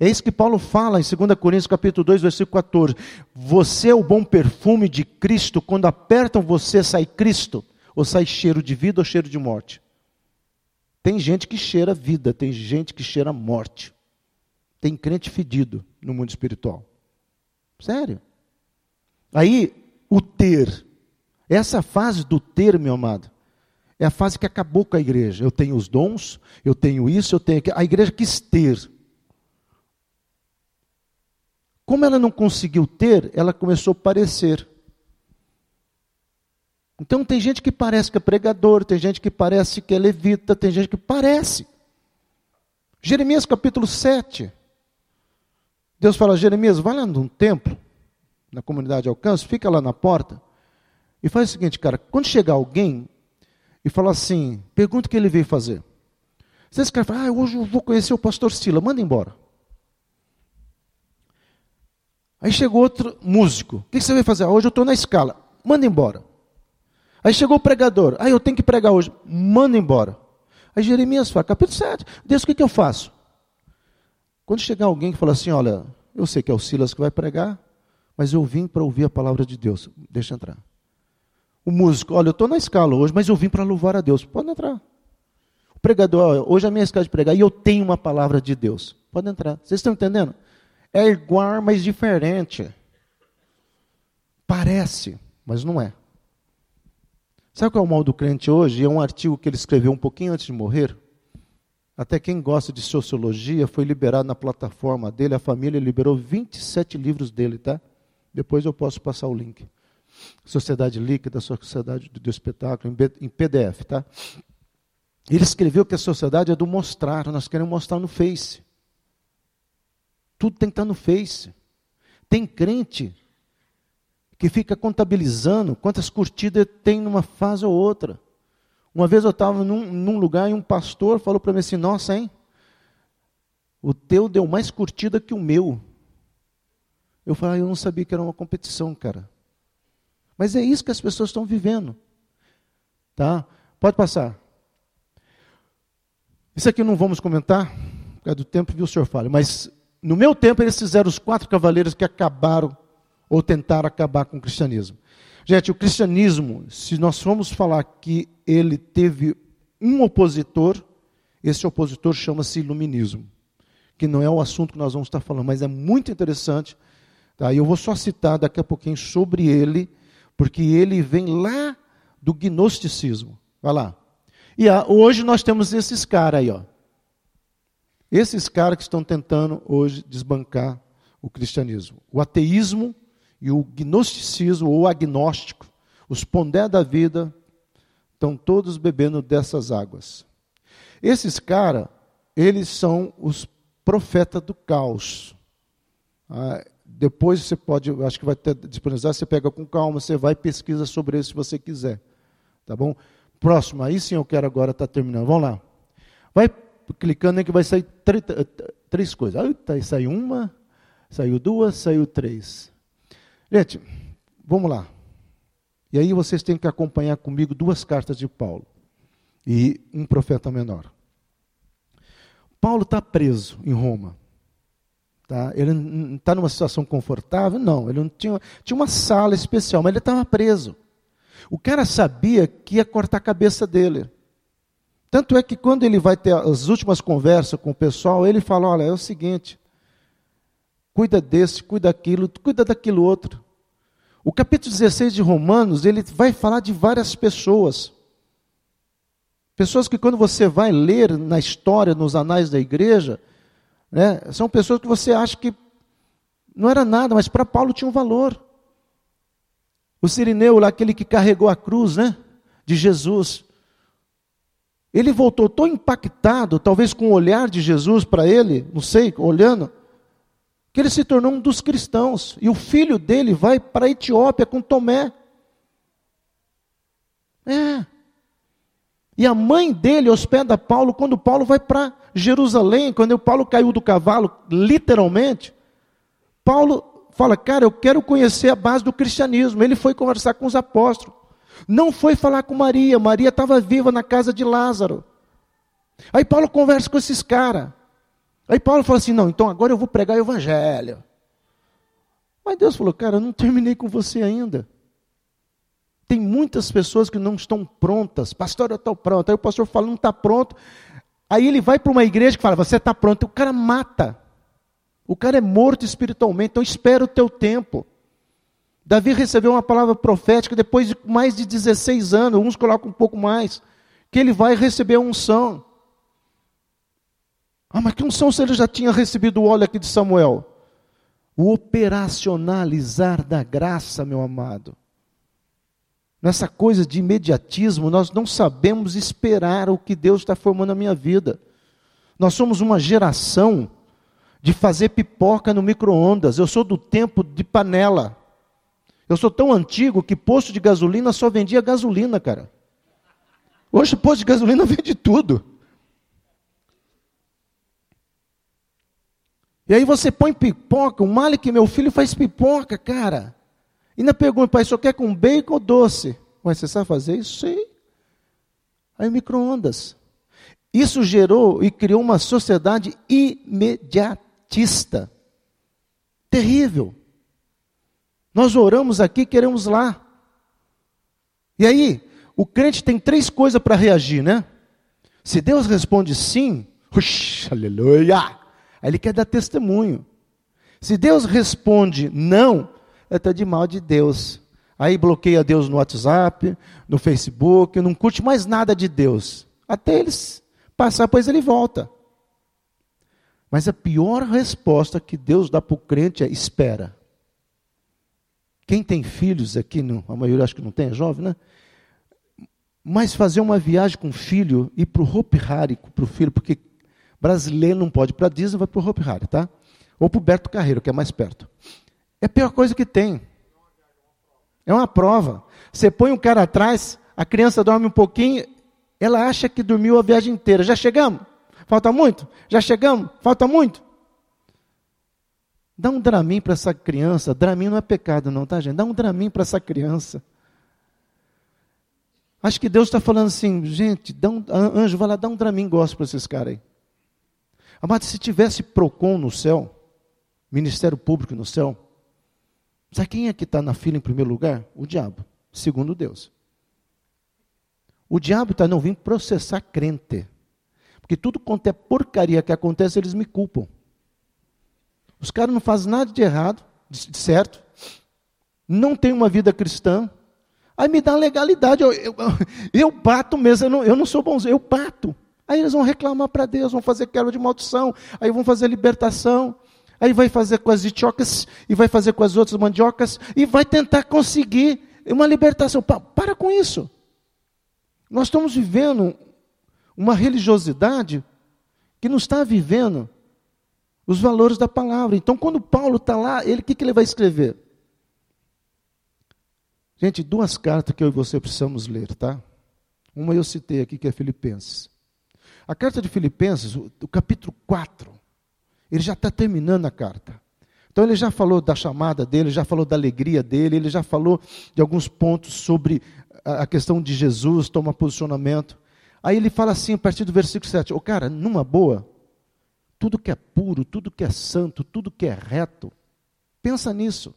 É isso que Paulo fala em 2 Coríntios capítulo 2, versículo 14. Você é o bom perfume de Cristo, quando apertam você sai Cristo, ou sai cheiro de vida ou cheiro de morte. Tem gente que cheira vida, tem gente que cheira morte. Tem crente fedido no mundo espiritual. Sério. Aí, o ter. Essa fase do ter, meu amado, é a fase que acabou com a igreja. Eu tenho os dons, eu tenho isso, eu tenho aquilo. A igreja quis ter. Como ela não conseguiu ter, ela começou a parecer. Então tem gente que parece que é pregador, tem gente que parece que é levita, tem gente que parece. Jeremias capítulo 7. Deus fala, Jeremias, vai lá num templo, na comunidade Alcance, fica lá na porta, e faz o seguinte, cara, quando chegar alguém e falar assim, pergunta o que ele veio fazer. Se esse cara fala, ah, hoje eu vou conhecer o pastor Sila, manda embora. Aí chegou outro músico. O que você vai fazer? Ah, hoje eu estou na escala. Manda embora. Aí chegou o pregador. Ah, eu tenho que pregar hoje. Manda embora. Aí Jeremias fala, capítulo 7. Deus, o que, que eu faço? Quando chegar alguém que fala assim, olha, eu sei que é o Silas que vai pregar, mas eu vim para ouvir a palavra de Deus. Deixa entrar. O músico, olha, eu estou na escala hoje, mas eu vim para louvar a Deus. Pode entrar. O pregador, olha, hoje é a minha escala de pregar e eu tenho uma palavra de Deus. Pode entrar. Vocês estão entendendo? É igual, mas diferente. Parece, mas não é. Sabe qual é o mal do crente hoje? É um artigo que ele escreveu um pouquinho antes de morrer. Até quem gosta de sociologia foi liberado na plataforma dele, a família liberou 27 livros dele, tá? Depois eu posso passar o link. Sociedade Líquida, Sociedade do Espetáculo, em PDF, tá? Ele escreveu que a sociedade é do mostrar, nós queremos mostrar no Face. Tudo tem que estar no Face. Tem crente que fica contabilizando quantas curtidas tem numa fase ou outra. Uma vez eu estava num, num, lugar e um pastor falou para mim assim: Nossa, hein? O teu deu mais curtida que o meu. Eu falei: ah, Eu não sabia que era uma competição, cara. Mas é isso que as pessoas estão vivendo. Tá? Pode passar. Isso aqui não vamos comentar, por causa do tempo, viu, o senhor fala. Mas no meu tempo, eles fizeram os quatro cavaleiros que acabaram ou tentaram acabar com o cristianismo. Gente, o cristianismo, se nós formos falar que ele teve um opositor, esse opositor chama-se iluminismo, que não é o assunto que nós vamos estar falando, mas é muito interessante. Tá? E eu vou só citar daqui a pouquinho sobre ele, porque ele vem lá do gnosticismo. Vai lá. E a, hoje nós temos esses caras aí, ó. Esses caras que estão tentando hoje desbancar o cristianismo. O ateísmo e o gnosticismo, ou agnóstico, os pondé da vida, estão todos bebendo dessas águas. Esses caras, eles são os profetas do caos. Ah, depois você pode, acho que vai ter disponibilizar, você pega com calma, você vai pesquisa sobre isso se você quiser. Tá bom? Próximo, aí sim eu quero agora estar tá terminando. Vamos lá. Vai clicando aí que vai sair três, três coisas. Aí saiu uma, saiu duas, saiu três. Gente, vamos lá. E aí vocês têm que acompanhar comigo duas cartas de Paulo e um profeta menor. Paulo está preso em Roma. Tá? Ele não está numa situação confortável? Não, ele não tinha, tinha uma sala especial, mas ele estava preso. O cara sabia que ia cortar a cabeça dele. Tanto é que quando ele vai ter as últimas conversas com o pessoal, ele fala: olha, é o seguinte, cuida desse, cuida daquilo, cuida daquilo outro. O capítulo 16 de Romanos, ele vai falar de várias pessoas. Pessoas que quando você vai ler na história, nos anais da igreja, né, são pessoas que você acha que não era nada, mas para Paulo tinha um valor. O Sirineu, lá, aquele que carregou a cruz né, de Jesus, ele voltou tão impactado, talvez com o olhar de Jesus para ele, não sei, olhando, que ele se tornou um dos cristãos. E o filho dele vai para a Etiópia com Tomé. É. E a mãe dele hospeda Paulo quando Paulo vai para Jerusalém, quando Paulo caiu do cavalo, literalmente. Paulo fala, cara, eu quero conhecer a base do cristianismo. Ele foi conversar com os apóstolos. Não foi falar com Maria, Maria estava viva na casa de Lázaro. Aí Paulo conversa com esses caras. Aí Paulo fala assim: não, então agora eu vou pregar o evangelho. Mas Deus falou: cara, eu não terminei com você ainda. Tem muitas pessoas que não estão prontas. Pastor, eu estou pronto. Aí o pastor fala: não está pronto. Aí ele vai para uma igreja que fala: você está pronto. O cara mata. O cara é morto espiritualmente. Então espera o teu tempo. Davi recebeu uma palavra profética depois de mais de 16 anos. Uns colocam um pouco mais. Que ele vai receber a unção. Ah, mas que unção se ele já tinha recebido o óleo aqui de Samuel? O operacionalizar da graça, meu amado. Nessa coisa de imediatismo, nós não sabemos esperar o que Deus está formando na minha vida. Nós somos uma geração de fazer pipoca no micro-ondas. Eu sou do tempo de panela. Eu sou tão antigo que posto de gasolina só vendia gasolina, cara. Hoje posto de gasolina vende tudo. E aí você põe pipoca, o mal é que meu filho faz pipoca, cara. E ainda pergunta, pai, só quer com bacon ou doce? Mas você sabe fazer isso? Sim. Aí micro-ondas. Isso gerou e criou uma sociedade imediatista. Terrível. Nós oramos aqui, queremos lá. E aí, o crente tem três coisas para reagir, né? Se Deus responde sim, aleluia, Aí ele quer dar testemunho. Se Deus responde não, eu estou de mal de Deus. Aí bloqueia Deus no WhatsApp, no Facebook, não curte mais nada de Deus. Até eles passar, pois ele volta. Mas a pior resposta que Deus dá para o crente é espera. Quem tem filhos aqui, não, a maioria acho que não tem, é jovem, né? Mas fazer uma viagem com o filho, ir para o Hope Hari para o filho, porque Brasileiro não pode para Disney, vai para o Hope Hari, tá? Ou para o Beto Carreiro, que é mais perto. É a pior coisa que tem. É uma prova. Você põe um cara atrás, a criança dorme um pouquinho, ela acha que dormiu a viagem inteira. Já chegamos? Falta muito? Já chegamos? Falta muito? Dá um dramin para essa criança. Dramin não é pecado, não, tá, gente? Dá um dramin para essa criança. Acho que Deus está falando assim, gente, dá um, anjo, vai lá, dá um dramin gosto para esses caras aí. Amado, se tivesse PROCON no céu, Ministério Público no céu, sabe quem é que está na fila em primeiro lugar? O diabo, segundo Deus. O diabo está não vindo processar crente. Porque tudo quanto é porcaria que acontece, eles me culpam. Os caras não fazem nada de errado, de certo, não tem uma vida cristã, Aí me dá legalidade. Eu, eu, eu bato mesmo, eu não, eu não sou bonzinho, eu bato. Aí eles vão reclamar para Deus, vão fazer quebra de maldição, aí vão fazer libertação, aí vai fazer com as itiocas, e vai fazer com as outras mandiocas, e vai tentar conseguir uma libertação. Pa, para com isso. Nós estamos vivendo uma religiosidade que não está vivendo os valores da palavra. Então, quando Paulo está lá, ele o que, que ele vai escrever? Gente, duas cartas que eu e você precisamos ler, tá? Uma eu citei aqui, que é Filipenses. A carta de Filipenses, o, o capítulo 4, ele já está terminando a carta. Então ele já falou da chamada dele, já falou da alegria dele, ele já falou de alguns pontos sobre a questão de Jesus, toma posicionamento. Aí ele fala assim, a partir do versículo 7, ô oh, cara, numa boa, tudo que é puro, tudo que é santo, tudo que é reto, pensa nisso.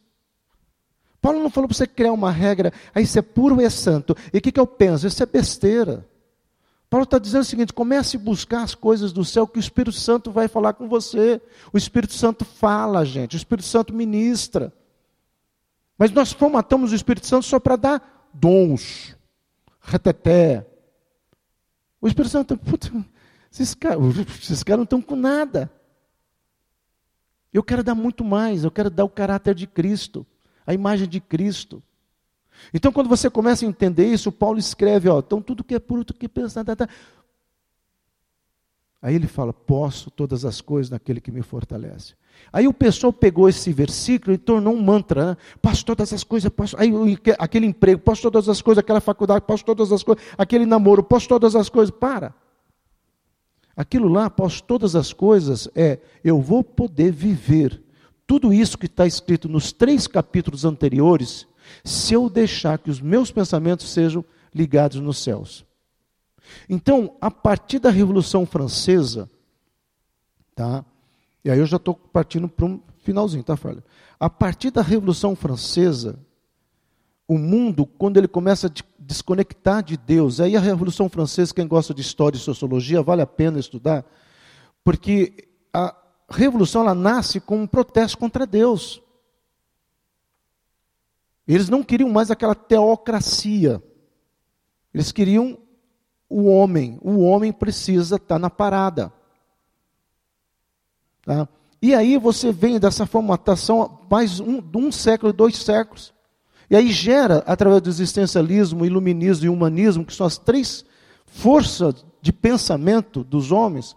Paulo não falou para você criar uma regra, aí isso é puro e é santo. E o que, que eu penso? Isso é besteira. Paulo está dizendo o seguinte: comece a buscar as coisas do céu, que o Espírito Santo vai falar com você. O Espírito Santo fala, gente, o Espírito Santo ministra. Mas nós formatamos o Espírito Santo só para dar dons, reteté. O Espírito Santo, esses caras, não estão com nada. Eu quero dar muito mais, eu quero dar o caráter de Cristo a imagem de Cristo. Então, quando você começa a entender isso, Paulo escreve, ó, então tudo que é puro, tudo que é pensar, tá, tá. Aí ele fala, posso todas as coisas naquele que me fortalece. Aí o pessoal pegou esse versículo e tornou um mantra, né? posso todas as coisas, posso, aí aquele emprego, posso todas as coisas, aquela faculdade, posso todas as coisas, aquele namoro, posso todas as coisas. Para. Aquilo lá, posso todas as coisas, é eu vou poder viver tudo isso que está escrito nos três capítulos anteriores, se eu deixar que os meus pensamentos sejam ligados nos céus. Então, a partir da Revolução Francesa, tá? E aí eu já estou partindo para um finalzinho, tá, Fábio? A partir da Revolução Francesa, o mundo, quando ele começa a desconectar de Deus, aí a Revolução Francesa, quem gosta de história e sociologia, vale a pena estudar, porque a, revolução ela nasce com um protesto contra Deus. Eles não queriam mais aquela teocracia. Eles queriam o homem. O homem precisa estar na parada. Tá? E aí você vem dessa formatação mais um, um século, dois séculos. E aí gera, através do existencialismo, iluminismo e humanismo, que são as três forças de pensamento dos homens,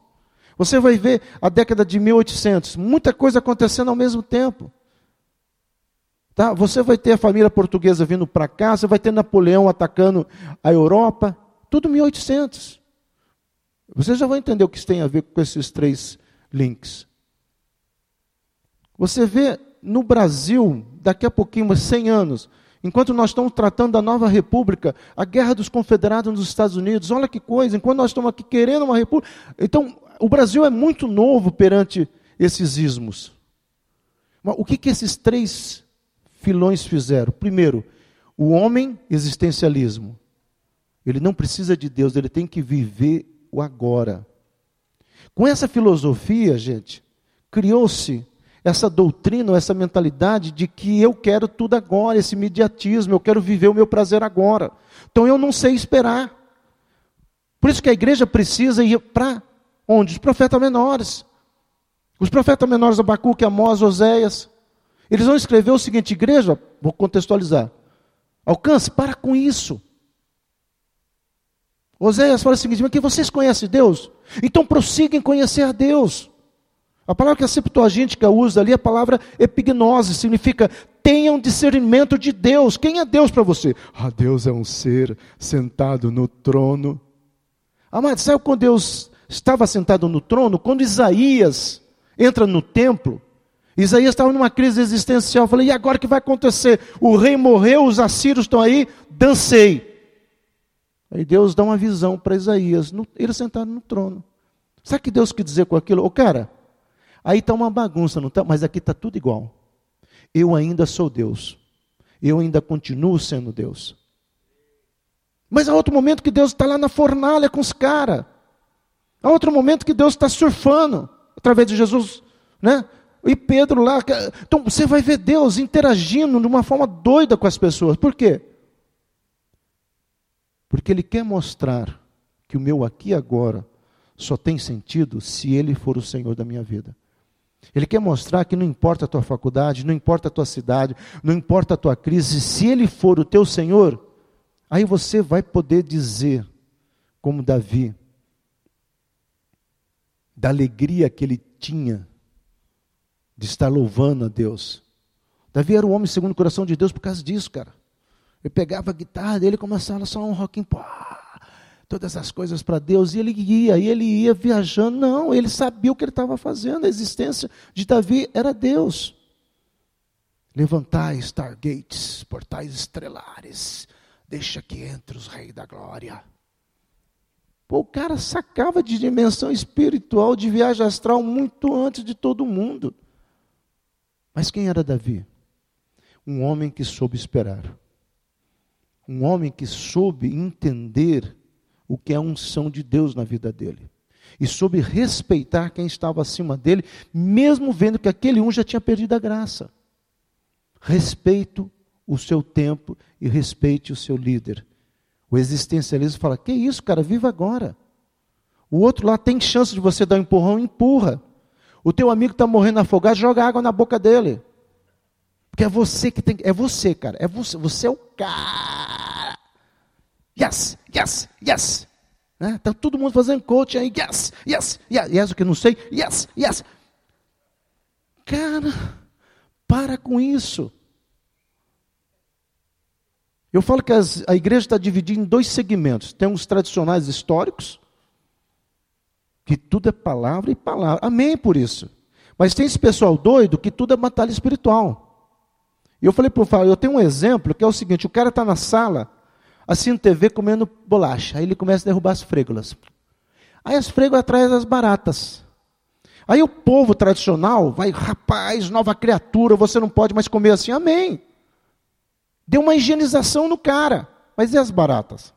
você vai ver a década de 1800, muita coisa acontecendo ao mesmo tempo. Tá? Você vai ter a família portuguesa vindo para cá, você vai ter Napoleão atacando a Europa, tudo 1800. Você já vai entender o que isso tem a ver com esses três links. Você vê no Brasil, daqui a pouquinho, 100 anos, enquanto nós estamos tratando da nova república, a guerra dos confederados nos Estados Unidos, olha que coisa, enquanto nós estamos aqui querendo uma república. Então, o Brasil é muito novo perante esses ismos. Mas o que, que esses três filões fizeram? Primeiro, o homem existencialismo. Ele não precisa de Deus, ele tem que viver o agora. Com essa filosofia, gente, criou-se essa doutrina, essa mentalidade de que eu quero tudo agora, esse imediatismo, eu quero viver o meu prazer agora. Então eu não sei esperar. Por isso que a igreja precisa ir para Onde? Os profetas menores. Os profetas menores, Abacuque, Amós, Oséias. Eles vão escrever o seguinte, igreja, vou contextualizar. Alcance, para com isso. Oséias fala o seguinte, mas que vocês conhecem Deus? Então prossigam em conhecer a Deus. A palavra que a Septuagíntica usa ali, a palavra epignose, significa tenham discernimento de Deus. Quem é Deus para você? Ah, Deus é um ser sentado no trono. Amado, sabe quando Deus estava sentado no trono, quando Isaías entra no templo, Isaías estava numa crise existencial. Eu falei, e agora o que vai acontecer? O rei morreu, os assírios estão aí, dancei. Aí Deus dá uma visão para Isaías, no, ele sentado no trono. Sabe o que Deus quer dizer com aquilo? Ô cara, aí está uma bagunça, não tá? mas aqui está tudo igual. Eu ainda sou Deus. Eu ainda continuo sendo Deus. Mas há outro momento que Deus está lá na fornalha com os caras. Há outro momento que Deus está surfando através de Jesus, né? E Pedro lá. Então você vai ver Deus interagindo de uma forma doida com as pessoas. Por quê? Porque Ele quer mostrar que o meu aqui e agora só tem sentido se Ele for o Senhor da minha vida. Ele quer mostrar que não importa a tua faculdade, não importa a tua cidade, não importa a tua crise, se Ele for o teu Senhor, aí você vai poder dizer, como Davi, da alegria que ele tinha de estar louvando a Deus. Davi era o homem segundo o coração de Deus por causa disso, cara. Ele pegava a guitarra dele e começava só um rocking, pô, todas as coisas para Deus, e ele ia, e ele ia viajando. Não, ele sabia o que ele estava fazendo. A existência de Davi era Deus. Levantai stargates, portais estrelares, deixa que entre os reis da glória. Pô, o cara sacava de dimensão espiritual, de viagem astral, muito antes de todo mundo. Mas quem era Davi? Um homem que soube esperar. Um homem que soube entender o que é a unção de Deus na vida dele. E soube respeitar quem estava acima dele, mesmo vendo que aquele um já tinha perdido a graça. Respeito o seu tempo e respeite o seu líder. O existencialismo fala: que isso, cara, viva agora. O outro lá tem chance de você dar um empurrão, empurra. O teu amigo está morrendo afogado, joga água na boca dele. Porque é você que tem. É você, cara. É você. Você é o cara. Yes, yes, yes. Né? Tá todo mundo fazendo coach aí. Yes, yes, yes. Yes, o que não sei. Yes, yes. Cara, para com isso. Eu falo que as, a igreja está dividida em dois segmentos. Tem os tradicionais históricos, que tudo é palavra e palavra. Amém por isso. Mas tem esse pessoal doido que tudo é batalha espiritual. E eu falei para o Fábio, eu tenho um exemplo que é o seguinte: o cara está na sala, assistindo TV comendo bolacha. Aí ele começa a derrubar as frégulas. Aí as frégulas atrás das baratas. Aí o povo tradicional vai, rapaz, nova criatura, você não pode mais comer assim. Amém. Deu uma higienização no cara. Mas e as baratas?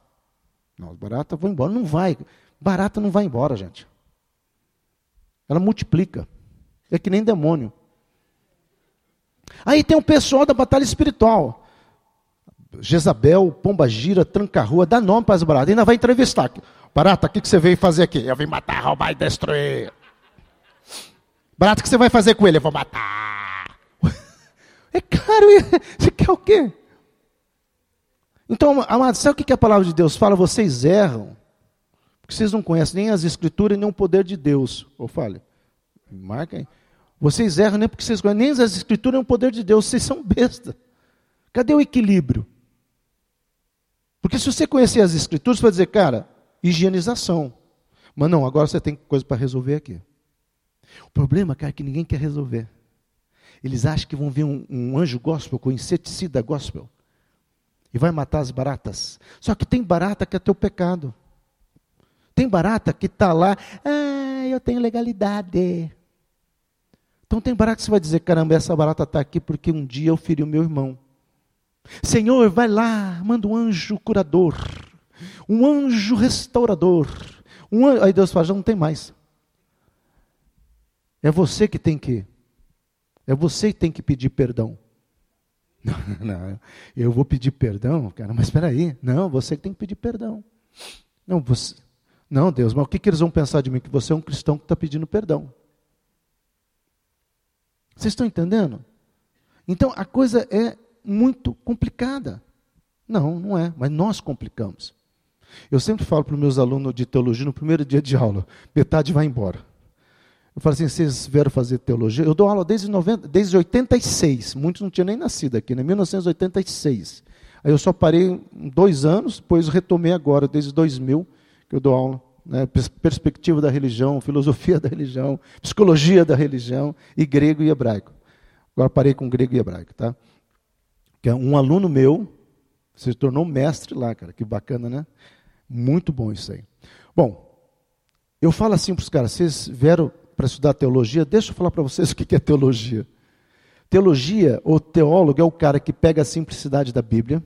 Não, as baratas vão embora. Não vai. Barata não vai embora, gente. Ela multiplica. É que nem demônio. Aí tem o pessoal da batalha espiritual. Jezabel, Pomba Gira, Tranca Rua, dá nome para as baratas. Ainda vai entrevistar. Barata, o que, que você veio fazer aqui? Eu vim matar, roubar e destruir. Barata, o que você vai fazer com ele? Eu vou matar. É caro. Você quer o quê? Então, amados, sabe o que a palavra de Deus fala? Vocês erram, porque vocês não conhecem nem as escrituras nem o poder de Deus. Ou fale, marquem. Vocês erram nem porque vocês conhecem nem as escrituras nem o poder de Deus. Vocês são besta. Cadê o equilíbrio? Porque se você conhecer as escrituras, você vai dizer, cara, higienização. Mas não, agora você tem coisa para resolver aqui. O problema, cara, é que ninguém quer resolver. Eles acham que vão ver um, um anjo gospel com inseticida gospel e vai matar as baratas. Só que tem barata que é teu pecado. Tem barata que está lá, ah, eu tenho legalidade. Então tem barata que você vai dizer, caramba, essa barata está aqui porque um dia eu feri o meu irmão. Senhor, vai lá, manda um anjo curador, um anjo restaurador. Um anjo... Aí Deus fala, já não tem mais. É você que tem que, é você que tem que pedir perdão. Não, não, eu vou pedir perdão, cara, mas espera aí. Não, você tem que pedir perdão. Não, você, não, Deus, mas o que, que eles vão pensar de mim? Que você é um cristão que está pedindo perdão. Vocês estão entendendo? Então a coisa é muito complicada. Não, não é, mas nós complicamos. Eu sempre falo para os meus alunos de teologia no primeiro dia de aula: metade vai embora. Eu falo assim, vocês vieram fazer teologia? Eu dou aula desde, 90, desde 86, muitos não tinham nem nascido aqui, né? 1986. Aí eu só parei dois anos, depois retomei agora, desde 2000, que eu dou aula. Né? Perspectiva da religião, filosofia da religião, psicologia da religião, e grego e hebraico. Agora parei com grego e hebraico, tá? Que é um aluno meu se tornou mestre lá, cara, que bacana, né? Muito bom isso aí. Bom, eu falo assim para os caras, vocês vieram para estudar teologia, deixa eu falar para vocês o que é teologia. Teologia, ou teólogo, é o cara que pega a simplicidade da Bíblia,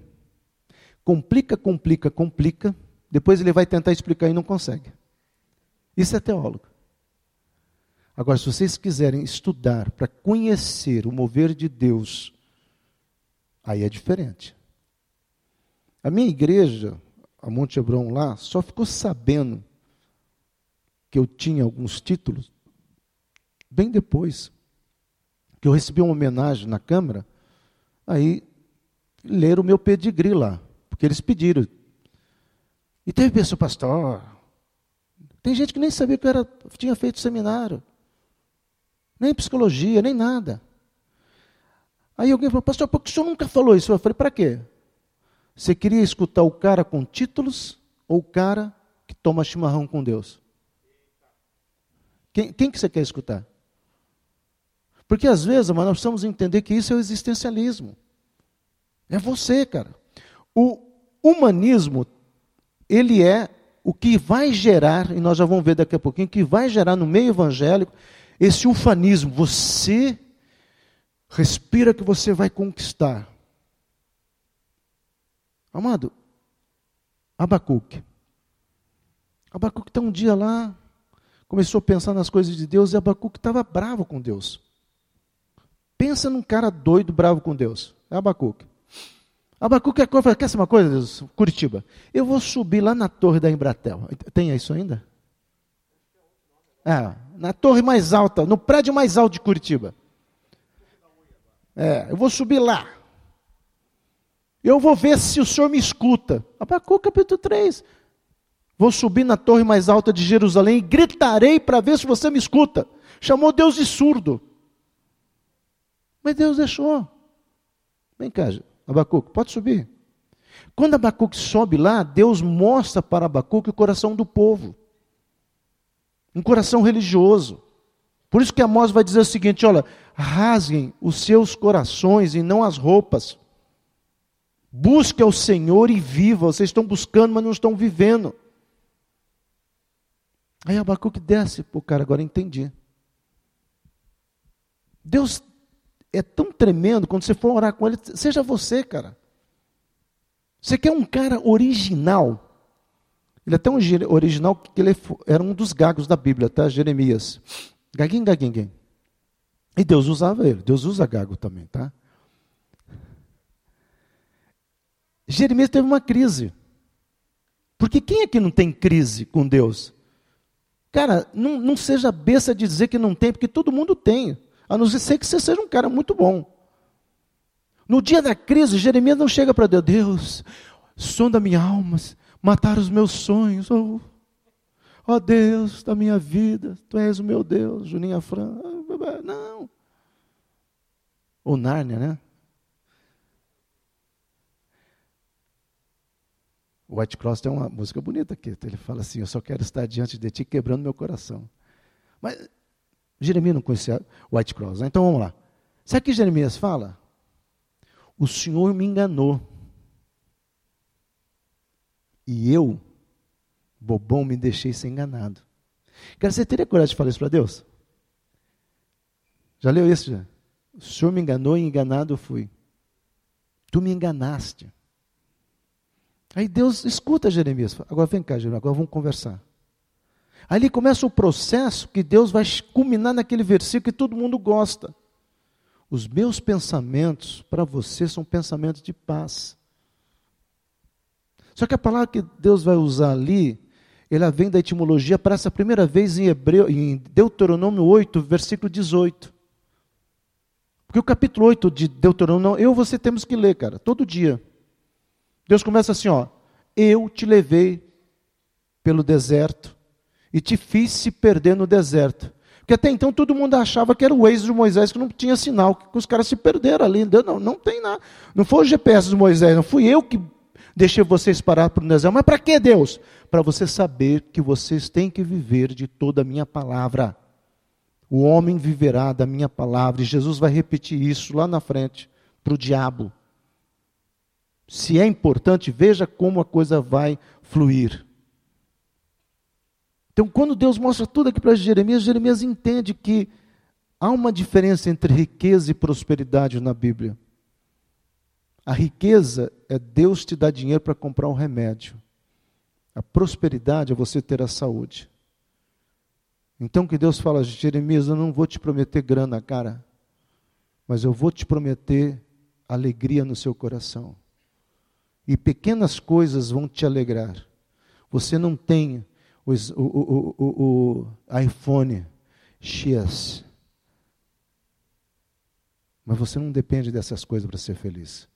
complica, complica, complica, depois ele vai tentar explicar e não consegue. Isso é teólogo. Agora, se vocês quiserem estudar para conhecer o mover de Deus, aí é diferente. A minha igreja, a Monte Hebron lá, só ficou sabendo que eu tinha alguns títulos bem depois que eu recebi uma homenagem na Câmara, aí leram o meu pedigree lá, porque eles pediram. E teve pessoa, pastor, tem gente que nem sabia que eu era, tinha feito seminário, nem psicologia, nem nada. Aí alguém falou, pastor, por que o senhor nunca falou isso? Eu falei, para quê? Você queria escutar o cara com títulos ou o cara que toma chimarrão com Deus? Quem, quem que você quer escutar? Porque às vezes, mas nós precisamos entender que isso é o existencialismo. É você, cara. O humanismo, ele é o que vai gerar, e nós já vamos ver daqui a pouquinho, que vai gerar no meio evangélico esse ufanismo. Você respira que você vai conquistar. Amado, Abacuque. Abacuque está um dia lá, começou a pensar nas coisas de Deus e Abacuque estava bravo com Deus. Pensa num cara doido, bravo com Deus. É Abacuque. Abacuque é quer ser uma coisa, Deus? Curitiba. Eu vou subir lá na torre da Embratel. Tem isso ainda? É, na torre mais alta, no prédio mais alto de Curitiba. É, eu vou subir lá. Eu vou ver se o senhor me escuta. Abacuque capítulo 3. Vou subir na torre mais alta de Jerusalém e gritarei para ver se você me escuta. Chamou Deus de surdo. Mas Deus deixou. Vem cá, Abacuque, pode subir. Quando Abacuque sobe lá, Deus mostra para Abacuque o coração do povo. Um coração religioso. Por isso que Amós vai dizer o seguinte: olha, rasguem os seus corações e não as roupas. Busque ao Senhor e viva. Vocês estão buscando, mas não estão vivendo. Aí Abacuque desce, pô, cara, agora entendi. Deus é tão tremendo quando você for orar com ele, seja você, cara. Você quer um cara original. Ele é tão original que ele era um dos gagos da Bíblia, tá? Jeremias. Gaguinho, gaguinho, gaguinho. E Deus usava ele. Deus usa gago também, tá? Jeremias teve uma crise. Porque quem é que não tem crise com Deus? Cara, não, não seja besta de dizer que não tem, porque todo mundo tem. A não ser que você seja um cara muito bom. No dia da crise, Jeremias não chega para Deus, Deus, sonda minha alma, matar os meus sonhos. Oh, oh Deus da minha vida, Tu és o meu Deus, Juninha Fran. Não. Ou Nárnia, né? White Cross tem uma música bonita aqui. Ele fala assim: Eu só quero estar diante de ti quebrando meu coração. Mas Jeremias não conhecia White Cross, né? então vamos lá. Sabe o que Jeremias fala? O Senhor me enganou. E eu, bobão, me deixei ser enganado. Cara, você teria coragem de falar isso para Deus? Já leu isso já? O Senhor me enganou e enganado fui. Tu me enganaste. Aí Deus escuta Jeremias. Agora vem cá, Jeremias, agora vamos conversar. Ali começa o processo que Deus vai culminar naquele versículo que todo mundo gosta. Os meus pensamentos para você são pensamentos de paz. Só que a palavra que Deus vai usar ali, ela vem da etimologia, aparece a primeira vez em Hebreu, em Deuteronômio 8, versículo 18. Porque o capítulo 8 de Deuteronômio, eu e você temos que ler, cara, todo dia. Deus começa assim, ó: Eu te levei pelo deserto e te fiz se perder no deserto. Porque até então todo mundo achava que era o ex de Moisés que não tinha sinal, que os caras se perderam ali. Não, não tem nada. Não foi o GPS de Moisés, não fui eu que deixei vocês parar para o deserto. Mas para que Deus? Para você saber que vocês têm que viver de toda a minha palavra. O homem viverá da minha palavra. E Jesus vai repetir isso lá na frente para o diabo. Se é importante, veja como a coisa vai fluir. Então, quando Deus mostra tudo aqui para Jeremias, Jeremias entende que há uma diferença entre riqueza e prosperidade na Bíblia. A riqueza é Deus te dar dinheiro para comprar um remédio. A prosperidade é você ter a saúde. Então que Deus fala, Jeremias, eu não vou te prometer grana, cara, mas eu vou te prometer alegria no seu coração. E pequenas coisas vão te alegrar. Você não tem o, o, o, o iPhone X. Mas você não depende dessas coisas para ser feliz.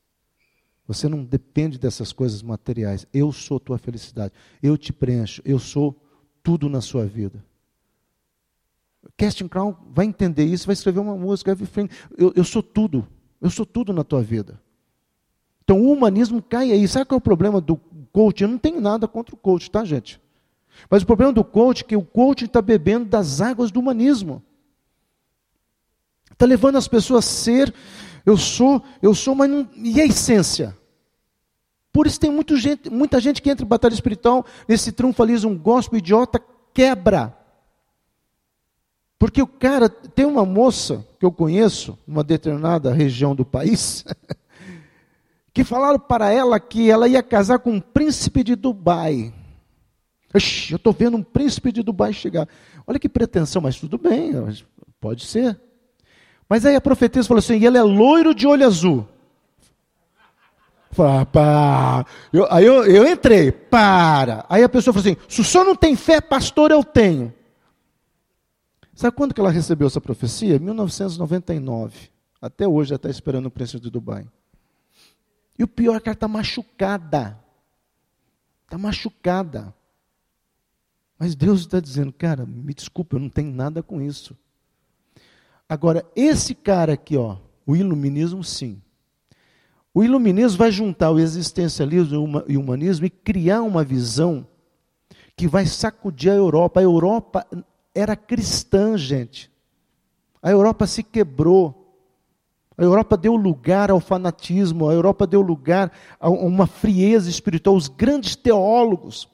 Você não depende dessas coisas materiais. Eu sou tua felicidade. Eu te preencho. Eu sou tudo na sua vida. Casting Crown vai entender isso, vai escrever uma música. Eu, eu sou tudo. Eu sou tudo na tua vida. Então o humanismo cai aí. Sabe qual é o problema do coach? Eu não tenho nada contra o coach, tá, gente? Mas o problema do coach é que o coach está bebendo das águas do humanismo. Está levando as pessoas a ser, eu sou, eu sou, mas não. E a essência? Por isso tem muita gente, muita gente que entra em batalha espiritual, nesse triunfalismo gospel idiota, quebra. Porque o cara, tem uma moça que eu conheço, uma determinada região do país, que falaram para ela que ela ia casar com um príncipe de Dubai. Ixi, eu estou vendo um príncipe de Dubai chegar. Olha que pretensão, mas tudo bem, pode ser. Mas aí a profetisa falou assim: e ele é loiro de olho azul. Falei, ah, eu, aí eu, eu entrei, para. Aí a pessoa falou assim: se o senhor não tem fé, pastor, eu tenho. Sabe quando que ela recebeu essa profecia? 1999. Até hoje ela está esperando o príncipe de Dubai. E o pior é que ela está machucada. Está machucada. Mas Deus está dizendo, cara, me desculpa, eu não tenho nada com isso. Agora, esse cara aqui, ó, o iluminismo, sim. O iluminismo vai juntar o existencialismo e o humanismo e criar uma visão que vai sacudir a Europa. A Europa era cristã, gente. A Europa se quebrou. A Europa deu lugar ao fanatismo, a Europa deu lugar a uma frieza espiritual. Os grandes teólogos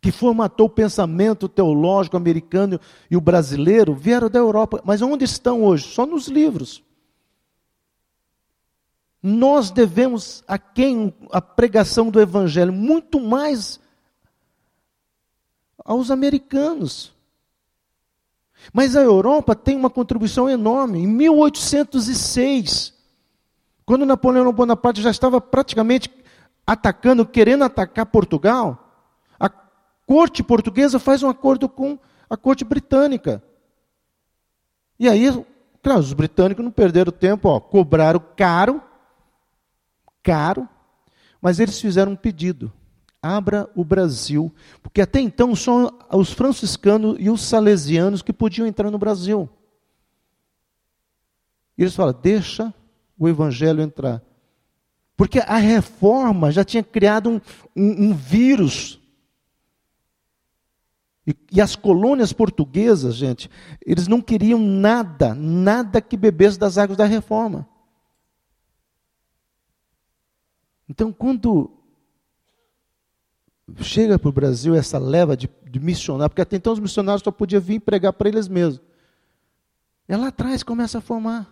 que formatou o pensamento teológico americano e o brasileiro vieram da Europa. Mas onde estão hoje? Só nos livros. Nós devemos a quem a pregação do Evangelho? Muito mais aos americanos. Mas a Europa tem uma contribuição enorme. Em 1806, quando Napoleão Bonaparte já estava praticamente atacando, querendo atacar Portugal, a corte portuguesa faz um acordo com a corte britânica. E aí, claro, os britânicos não perderam tempo, ó, cobraram caro, caro, mas eles fizeram um pedido abra o Brasil, porque até então só os franciscanos e os salesianos que podiam entrar no Brasil. E eles falam: deixa o evangelho entrar. Porque a reforma já tinha criado um, um, um vírus. E, e, as colônias portuguesas, gente, eles não queriam nada, nada que bebesse das águas da reforma. Então, quando chega para o Brasil essa leva de, de missionários, porque até então os missionários só podiam vir pregar para eles mesmos. É lá atrás começa a formar.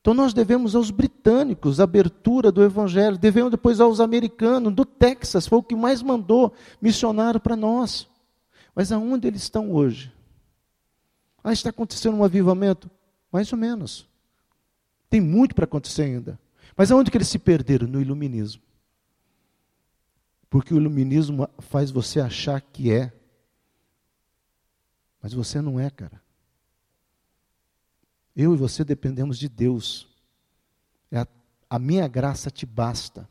Então nós devemos aos britânicos a abertura do evangelho, devemos depois aos americanos, do Texas, foi o que mais mandou missionário para nós. Mas aonde eles estão hoje? Ah, está acontecendo um avivamento? Mais ou menos. Tem muito para acontecer ainda. Mas aonde que eles se perderam? No iluminismo. Porque o iluminismo faz você achar que é. Mas você não é, cara. Eu e você dependemos de Deus. É a, a minha graça te basta.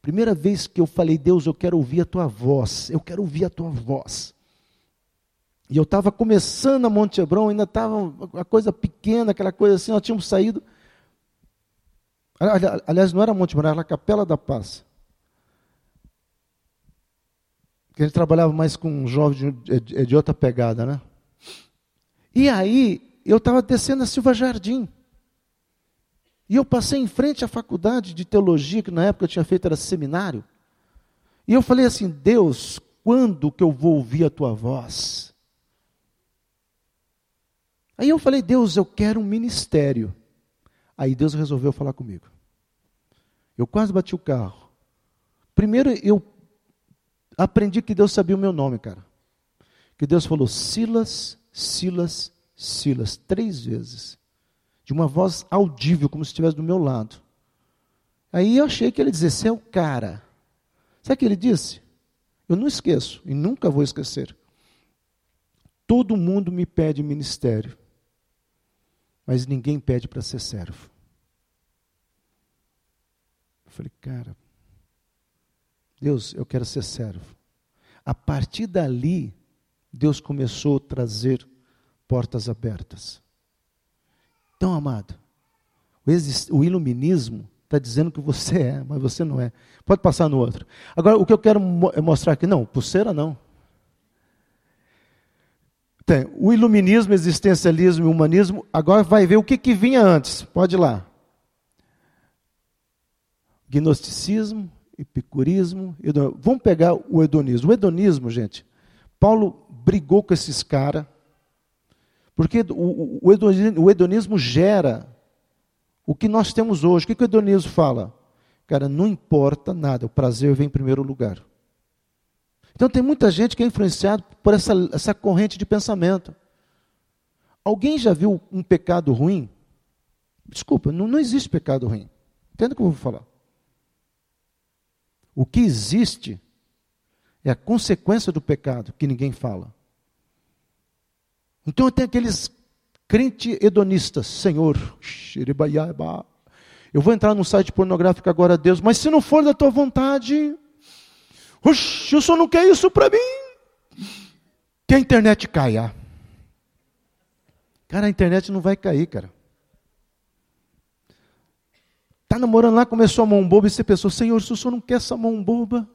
Primeira vez que eu falei, Deus, eu quero ouvir a tua voz. Eu quero ouvir a tua voz. E eu estava começando a Monte Hebron, ainda estava uma coisa pequena, aquela coisa assim, nós tínhamos saído. Aliás, não era Monte Hebron, era a Capela da Paz que a gente trabalhava mais com jovens de, de, de outra pegada, né? E aí, eu estava descendo a Silva Jardim. E eu passei em frente à faculdade de teologia, que na época eu tinha feito, era seminário. E eu falei assim: Deus, quando que eu vou ouvir a tua voz? Aí eu falei: Deus, eu quero um ministério. Aí Deus resolveu falar comigo. Eu quase bati o carro. Primeiro eu aprendi que Deus sabia o meu nome, cara. Que Deus falou Silas, Silas, Silas, três vezes. De uma voz audível, como se estivesse do meu lado. Aí eu achei que ele dizia, você é o cara. Sabe o que ele disse? Eu não esqueço e nunca vou esquecer. Todo mundo me pede ministério, mas ninguém pede para ser servo. Eu falei, cara, Deus, eu quero ser servo. A partir dali, Deus começou a trazer portas abertas. Então, amado, o iluminismo está dizendo que você é, mas você não é. Pode passar no outro. Agora, o que eu quero mostrar aqui, não, pulseira não. Tem o iluminismo, existencialismo e humanismo. Agora vai ver o que, que vinha antes. Pode ir lá. Gnosticismo, epicurismo. Hedonismo. Vamos pegar o hedonismo. O hedonismo, gente, Paulo brigou com esses caras, porque o, o, hedonismo, o hedonismo gera o que nós temos hoje. O que, que o hedonismo fala? Cara, não importa nada, o prazer vem em primeiro lugar. Então tem muita gente que é influenciado por essa, essa corrente de pensamento. Alguém já viu um pecado ruim? Desculpa, não, não existe pecado ruim. Entenda o que eu vou falar. O que existe é a consequência do pecado que ninguém fala. Então tem aqueles crente hedonistas, Senhor, eu vou entrar num site pornográfico agora, Deus, mas se não for da tua vontade, o senhor não quer isso para mim? Que a internet caia. Cara, a internet não vai cair, cara. Está namorando lá, começou a mão boba e você pensou, Senhor, se o senhor não quer essa mão boba,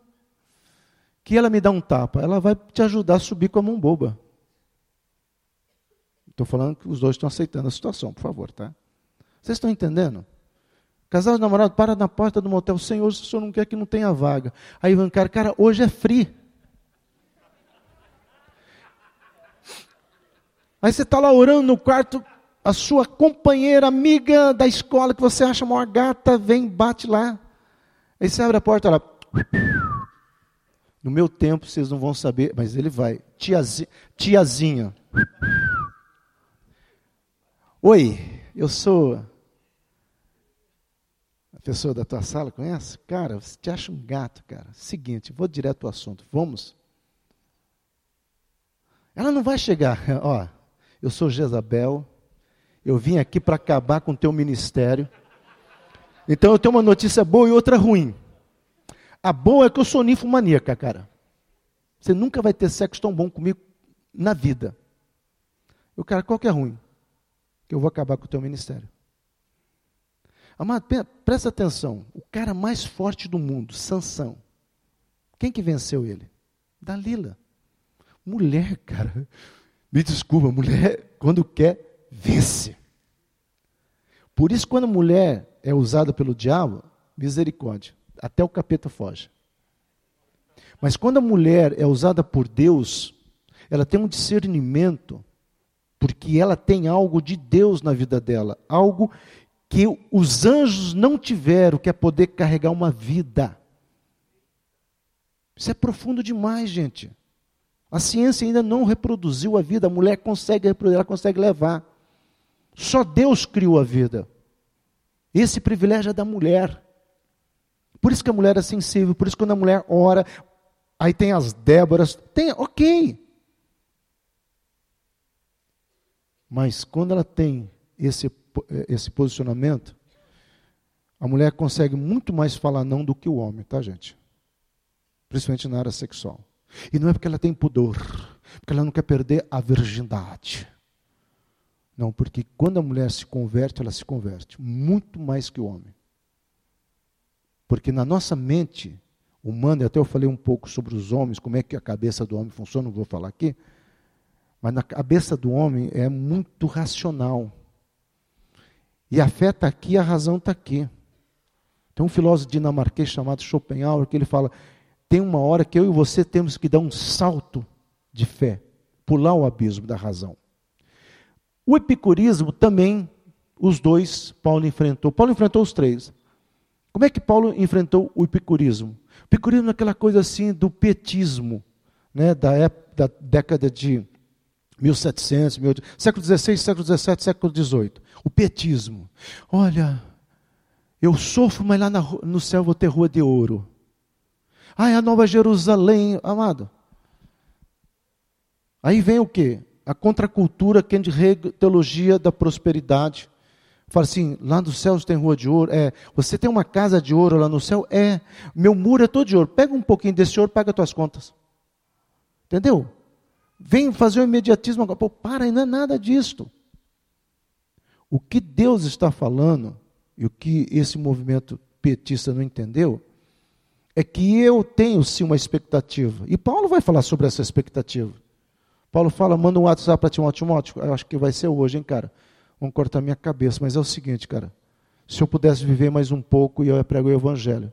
que ela me dá um tapa, ela vai te ajudar a subir com a mão boba. Estou falando que os dois estão aceitando a situação, por favor, tá? Vocês estão entendendo? Casal de namorado para na porta do motel, Senhor, se o senhor não quer que não tenha vaga. Aí o cara, cara, hoje é free. Aí você está lá orando no quarto, a sua companheira, amiga da escola, que você acha uma gata, vem, bate lá. Aí você abre a porta, ela. No meu tempo, vocês não vão saber, mas ele vai. Tiazinha. tiazinha. Oi, eu sou pessoa da tua sala, conhece? Cara, você te acha um gato, cara. Seguinte, vou direto ao assunto. Vamos? Ela não vai chegar, ó, eu sou Jezabel, eu vim aqui para acabar com o teu ministério. Então eu tenho uma notícia boa e outra ruim. A boa é que eu sou ninfomaníaca, cara. Você nunca vai ter sexo tão bom comigo na vida. O cara, qual que é ruim? Que eu vou acabar com o teu ministério. Amado, presta atenção. O cara mais forte do mundo, Sansão. Quem que venceu ele? Dalila. Mulher, cara. Me desculpa, mulher, quando quer, vence. Por isso, quando a mulher é usada pelo diabo, misericórdia. Até o capeta foge. Mas quando a mulher é usada por Deus, ela tem um discernimento, porque ela tem algo de Deus na vida dela, algo que os anjos não tiveram, que é poder carregar uma vida. Isso é profundo demais, gente. A ciência ainda não reproduziu a vida, a mulher consegue reproduzir, ela consegue levar. Só Deus criou a vida. Esse privilégio é da mulher. Por isso que a mulher é sensível, por isso que quando a mulher ora, aí tem as Déboras, tem, ok. Mas quando ela tem esse esse posicionamento, a mulher consegue muito mais falar não do que o homem, tá, gente? Principalmente na área sexual. E não é porque ela tem pudor, porque ela não quer perder a virgindade. Não, porque quando a mulher se converte, ela se converte muito mais que o homem. Porque na nossa mente humana, até eu falei um pouco sobre os homens, como é que a cabeça do homem funciona, não vou falar aqui, mas na cabeça do homem é muito racional. E a fé está aqui, a razão está aqui. Tem um filósofo dinamarquês chamado Schopenhauer que ele fala: tem uma hora que eu e você temos que dar um salto de fé, pular o abismo da razão. O epicurismo também, os dois, Paulo enfrentou. Paulo enfrentou os três. Como é que Paulo enfrentou o epicurismo? O epicurismo é aquela coisa assim do petismo, né, da, época, da década de 1700, 1800, século XVI, século XVII, século XVIII. O petismo. Olha, eu sofro, mas lá no céu vou ter rua de ouro. Ah, é a nova Jerusalém, amado. Aí vem o quê? A contracultura, que é de teologia da prosperidade. Fala assim, lá nos céus tem rua de ouro. É, você tem uma casa de ouro lá no céu? É. Meu muro é todo de ouro. Pega um pouquinho desse ouro, paga as tuas contas. Entendeu? Vem fazer o imediatismo agora. Pô, para, não é nada disto. O que Deus está falando, e o que esse movimento petista não entendeu, é que eu tenho sim uma expectativa. E Paulo vai falar sobre essa expectativa. Paulo fala, manda um WhatsApp para Timóteo. Timóteo, eu acho que vai ser hoje, hein, cara? Vão cortar minha cabeça. Mas é o seguinte, cara. Se eu pudesse viver mais um pouco e eu prego o evangelho.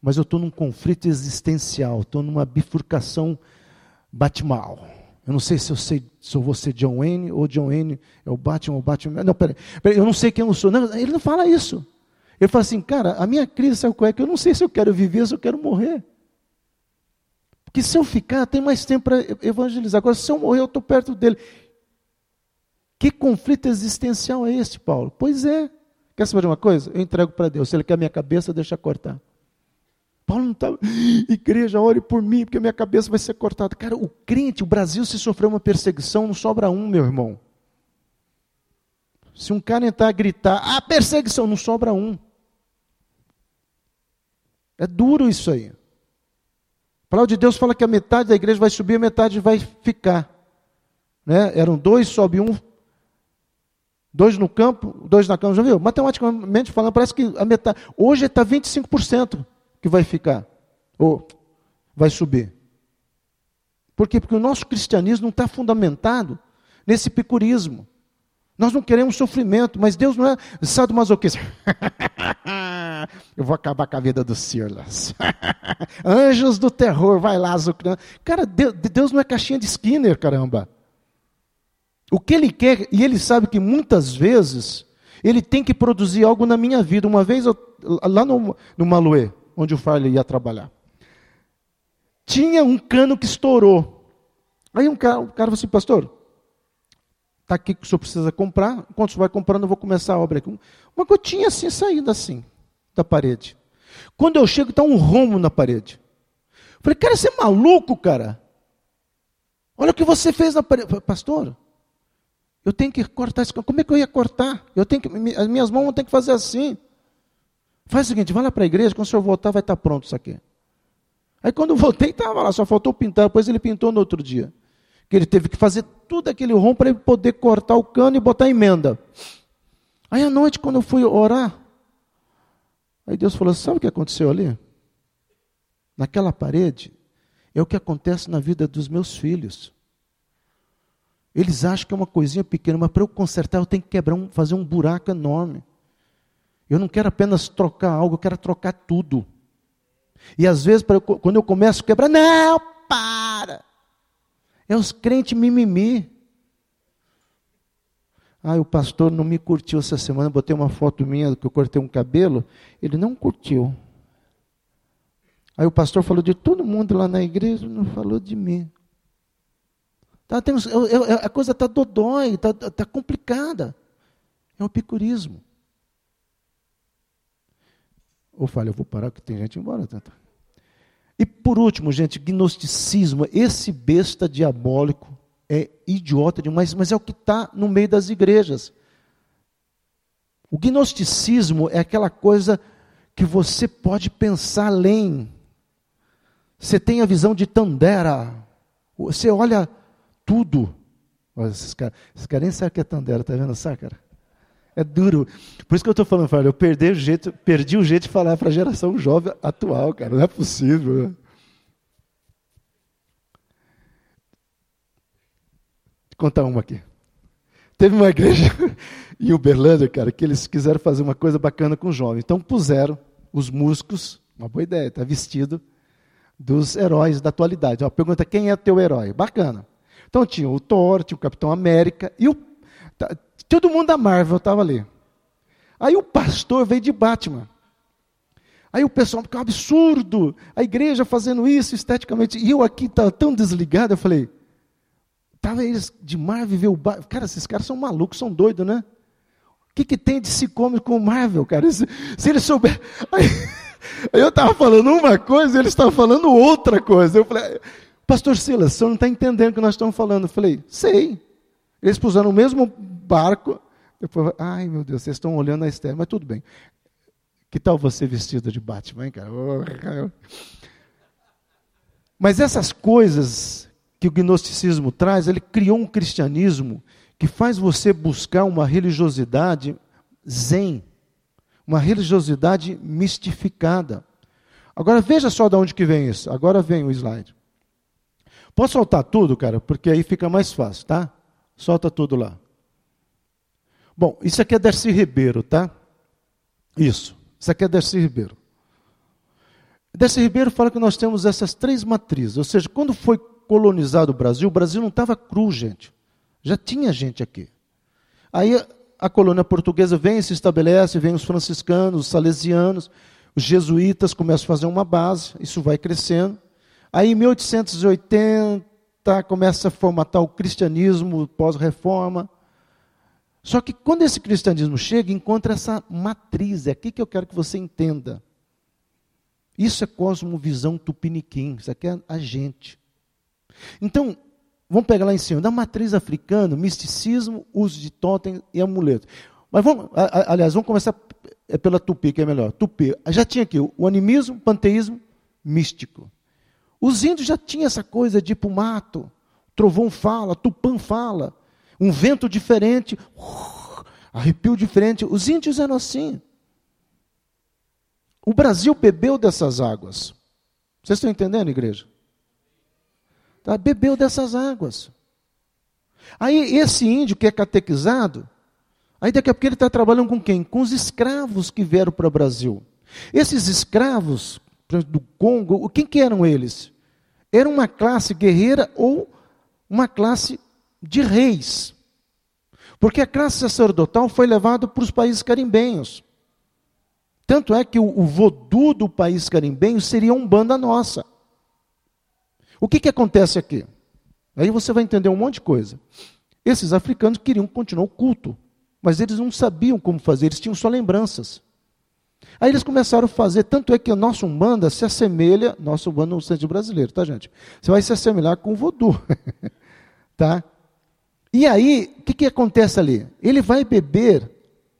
Mas eu estou num conflito existencial, estou numa bifurcação bate-mal. Eu não sei se eu, sei, se eu vou ser John Wayne ou John Wayne é o Batman ou Batman. Não, peraí, peraí, eu não sei quem eu sou. Não, ele não fala isso. Ele fala assim, cara, a minha crise, sabe qual é? Que eu não sei se eu quero viver, se eu quero morrer. Porque se eu ficar, tem mais tempo para evangelizar. Agora, se eu morrer, eu estou perto dele. Que conflito existencial é esse, Paulo? Pois é. Quer saber de uma coisa? Eu entrego para Deus. Se ele quer a minha cabeça, deixa cortar. Paulo não está. Igreja, ore por mim, porque a minha cabeça vai ser cortada. Cara, o crente, o Brasil, se sofreu uma perseguição, não sobra um, meu irmão. Se um cara entrar a gritar, ah, perseguição, não sobra um. É duro isso aí. A palavra de Deus fala que a metade da igreja vai subir, a metade vai ficar. Né? Eram dois, sobe um. Dois no campo, dois na cama, já viu? Matematicamente falando, parece que a metade. Hoje está 25% que vai ficar, ou vai subir. Por quê? Porque o nosso cristianismo não está fundamentado nesse picurismo. Nós não queremos sofrimento, mas Deus não é sadomasoquista. Eu vou acabar com a vida do Silas. Anjos do terror, vai lá. Cara, Deus não é caixinha de Skinner, caramba. O que Ele quer, e Ele sabe que muitas vezes, Ele tem que produzir algo na minha vida. Uma vez, eu, lá no, no Maluê, onde o Farley ia trabalhar, tinha um cano que estourou. Aí um cara, um cara falou assim, pastor, Está aqui que o senhor precisa comprar. Enquanto o senhor vai comprando, eu vou começar a obra aqui. Uma gotinha assim, saindo assim, da parede. Quando eu chego, está um rombo na parede. falei, cara, você é maluco, cara? Olha o que você fez na parede. falei, pastor, eu tenho que cortar isso. Como é que eu ia cortar? Eu tenho que, as minhas mãos vão ter que fazer assim. Faz o seguinte, vai lá para a igreja, quando o senhor voltar, vai estar tá pronto isso aqui. Aí quando eu voltei, estava lá, só faltou pintar, depois ele pintou no outro dia que ele teve que fazer tudo aquele rom para ele poder cortar o cano e botar emenda. Aí à noite, quando eu fui orar, aí Deus falou: Sabe o que aconteceu ali? Naquela parede, é o que acontece na vida dos meus filhos. Eles acham que é uma coisinha pequena, mas para eu consertar eu tenho que quebrar um, fazer um buraco enorme. Eu não quero apenas trocar algo, eu quero trocar tudo. E às vezes, eu, quando eu começo a quebrar, não! É os crentes mimimi. Ah, o pastor não me curtiu essa semana, botei uma foto minha que eu cortei um cabelo, ele não curtiu. Aí o pastor falou de todo mundo lá na igreja, não falou de mim. Tá, tem, a coisa está dodói, está tá complicada. É o picurismo. Ou fala, eu vou parar que tem gente embora. Tá. E por último, gente, gnosticismo, esse besta diabólico é idiota demais, mas é o que está no meio das igrejas. O gnosticismo é aquela coisa que você pode pensar além. Você tem a visão de Tandera. Você olha tudo. Olha, esses caras, esses caras nem sabem o que é Tandera, tá vendo essa cara? É duro. Por isso que eu estou falando, eu perdi o jeito, perdi o jeito de falar para a geração jovem atual, cara. Não é possível. Né? Vou contar uma aqui. Teve uma igreja em Uberlândia, cara, que eles quiseram fazer uma coisa bacana com os jovens. Então puseram os músicos, uma boa ideia, está vestido dos heróis da atualidade. Ó, pergunta quem é teu herói? Bacana. Então tinha o Thor, tinha o Capitão América e o tá, Todo mundo da Marvel estava ali. Aí o pastor veio de Batman. Aí o pessoal, que é um absurdo, a igreja fazendo isso esteticamente. E eu aqui estava tão desligado, eu falei, estava eles de Marvel ver o Batman. Cara, esses caras são malucos, são doidos, né? que, que tem de se come com o Marvel, cara? Se, se ele souber. Aí, eu estava falando uma coisa, ele estava falando outra coisa. Eu falei, Pastor Silas, o senhor não está entendendo o que nós estamos falando. Eu falei, sei. Eles puseram o mesmo barco. Depois, ai meu Deus, vocês estão olhando a Esther, mas tudo bem. Que tal você vestida de Batman, hein, cara? Mas essas coisas que o gnosticismo traz, ele criou um cristianismo que faz você buscar uma religiosidade zen, uma religiosidade mistificada. Agora veja só de onde que vem isso. Agora vem o slide. Posso soltar tudo, cara? Porque aí fica mais fácil, tá? Solta tudo lá. Bom, isso aqui é Darcy Ribeiro, tá? Isso. Isso aqui é Darcy Ribeiro. Darcy Ribeiro fala que nós temos essas três matrizes. Ou seja, quando foi colonizado o Brasil, o Brasil não estava cru, gente. Já tinha gente aqui. Aí a colônia portuguesa vem, se estabelece, vem os franciscanos, os salesianos, os jesuítas começam a fazer uma base, isso vai crescendo. Aí em 1880 começa a formatar o cristianismo pós-reforma. Só que quando esse cristianismo chega, encontra essa matriz, é aqui que eu quero que você entenda. Isso é cosmovisão tupiniquim, isso aqui é a gente. Então, vamos pegar lá em cima, da matriz africana, misticismo, uso de totem e amuleto. Mas vamos, aliás, vamos começar é pela tupi, que é melhor. Tupi, já tinha aqui o animismo, panteísmo, místico. Os índios já tinham essa coisa de ir para o mato, trovão fala, tupã fala, um vento diferente, uh, arrepio diferente. Os índios eram assim. O Brasil bebeu dessas águas. Vocês estão entendendo, igreja? Tá? Bebeu dessas águas. Aí esse índio que é catequizado, aí daqui a pouco ele está trabalhando com quem? Com os escravos que vieram para o Brasil. Esses escravos, do Congo, quem que eram eles? Era uma classe guerreira ou uma classe de reis. Porque a classe sacerdotal foi levada para os países carimbenhos. Tanto é que o, o vodu do país carimbenho seria um banda nossa. O que, que acontece aqui? Aí você vai entender um monte de coisa. Esses africanos queriam continuar o culto, mas eles não sabiam como fazer, eles tinham só lembranças. Aí eles começaram a fazer, tanto é que o nosso Umbanda se assemelha, nosso Umbanda no centro brasileiro, tá gente? Você vai se assemelhar com o voodoo, tá? E aí, o que, que acontece ali? Ele vai beber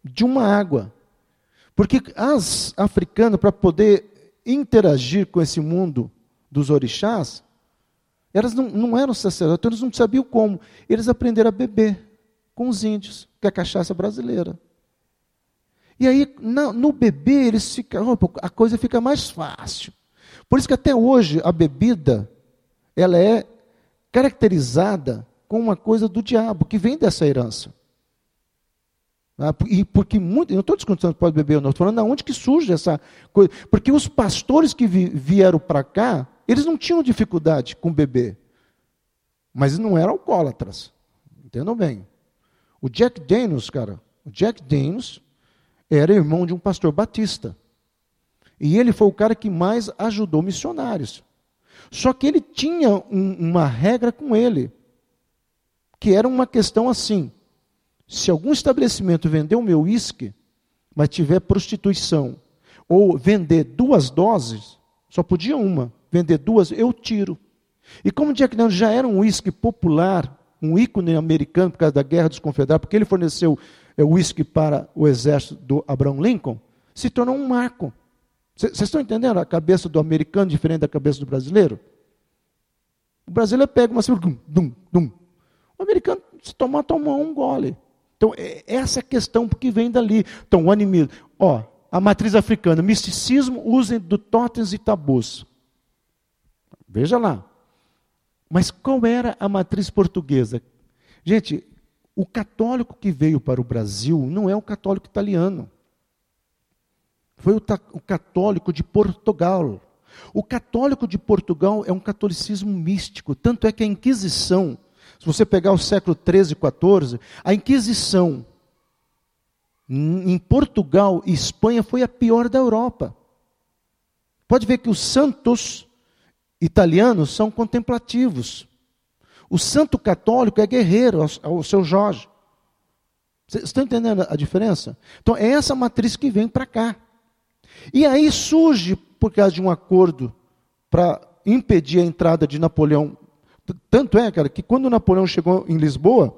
de uma água, porque as africanas, para poder interagir com esse mundo dos orixás, elas não, não eram sacerdotes, eles não sabiam como. Eles aprenderam a beber com os índios, que é a cachaça brasileira. E aí, no bebê, eles ficam, a coisa fica mais fácil. Por isso que até hoje a bebida, ela é caracterizada com uma coisa do diabo, que vem dessa herança. Ah, e porque muito, não estou discutindo se pode beber ou não, estou falando aonde que surge essa coisa. Porque os pastores que vi, vieram para cá, eles não tinham dificuldade com beber. Mas não eram alcoólatras. Entendam bem. O Jack Daniels, cara, o Jack Daniels era irmão de um pastor batista. E ele foi o cara que mais ajudou missionários. Só que ele tinha um, uma regra com ele, que era uma questão assim: se algum estabelecimento vender o meu uísque, mas tiver prostituição, ou vender duas doses, só podia uma, vender duas, eu tiro. E como Jack Daniels já era um uísque popular, um ícone americano por causa da Guerra dos Confederados, porque ele forneceu é, uísque para o exército do Abraham Lincoln, se tornou um marco. Vocês estão entendendo a cabeça do americano diferente da cabeça do brasileiro? O brasileiro pega uma dum, dum, dum. O americano, se tomar, toma um gole. Então, é, essa é a questão que vem dali. Então, o animismo. Ó, a matriz africana, misticismo, usem do totens e tabus. Veja lá. Mas qual era a matriz portuguesa? Gente, o católico que veio para o Brasil não é o católico italiano. Foi o, o católico de Portugal. O católico de Portugal é um catolicismo místico. Tanto é que a Inquisição, se você pegar o século 13 e 14, a Inquisição em Portugal e Espanha foi a pior da Europa. Pode ver que os santos italianos são contemplativos. O santo católico é guerreiro, ao seu Jorge. Vocês estão entendendo a diferença? Então, é essa matriz que vem para cá. E aí surge, por causa de um acordo para impedir a entrada de Napoleão. Tanto é, cara, que quando Napoleão chegou em Lisboa,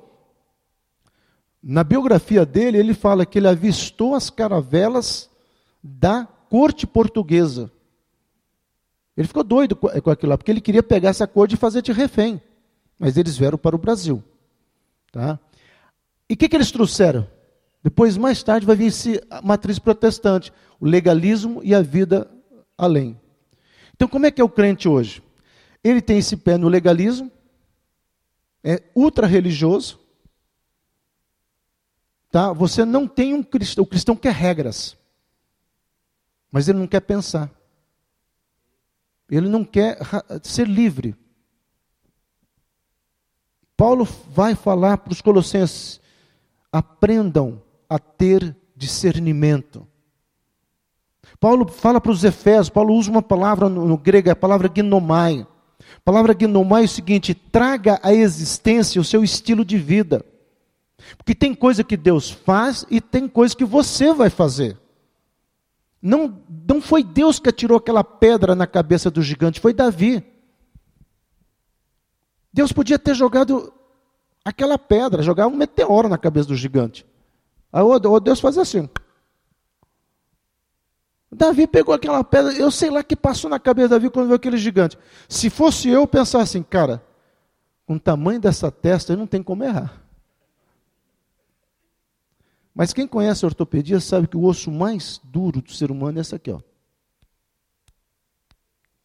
na biografia dele, ele fala que ele avistou as caravelas da corte portuguesa. Ele ficou doido com aquilo lá, porque ele queria pegar essa corte e fazer de refém. Mas eles vieram para o Brasil. Tá? E o que, que eles trouxeram? Depois, mais tarde, vai vir a matriz protestante, o legalismo e a vida além. Então, como é que é o crente hoje? Ele tem esse pé no legalismo, é ultra religioso, tá? Você não tem um cristão, o cristão quer regras, mas ele não quer pensar. Ele não quer ser livre. Paulo vai falar para os colossenses: aprendam a ter discernimento. Paulo fala para os Efésios, Paulo usa uma palavra no, no grego, é a palavra gnomai. A palavra gnomai é o seguinte: traga à existência o seu estilo de vida. Porque tem coisa que Deus faz e tem coisa que você vai fazer. Não, não foi Deus que atirou aquela pedra na cabeça do gigante, foi Davi. Deus podia ter jogado aquela pedra, jogar um meteoro na cabeça do gigante. Aí Deus faz assim. Davi pegou aquela pedra, eu sei lá que passou na cabeça de Davi quando viu aquele gigante. Se fosse eu, pensar assim, cara, com o tamanho dessa testa, não tem como errar. Mas quem conhece a ortopedia sabe que o osso mais duro do ser humano é essa aqui, ó.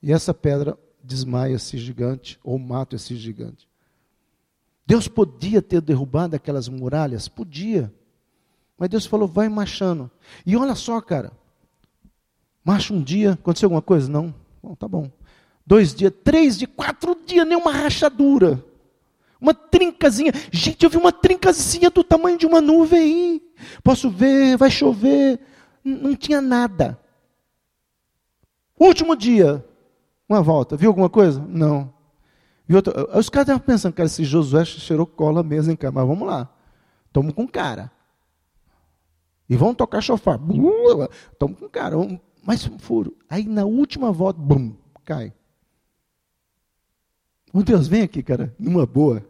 E essa pedra desmaia esse gigante ou mata esse gigante. Deus podia ter derrubado aquelas muralhas? Podia. Mas Deus falou, vai marchando. E olha só, cara. Marcha um dia, aconteceu alguma coisa? Não. Bom, tá bom. Dois dias, três dias, quatro dias, nem uma rachadura. Uma trincazinha. Gente, eu vi uma trincazinha do tamanho de uma nuvem aí. Posso ver, vai chover. Não tinha nada. Último dia, uma volta. Viu alguma coisa? Não. Viu outra... Os caras estavam pensando, cara, esse Josué cheirou cola mesmo, hein, cara? Mas vamos lá. Estamos com cara. E vão tocar chofar. Estamos com cara. Mais um furo. Aí na última volta, bum, cai. O Deus vem aqui, cara, numa boa.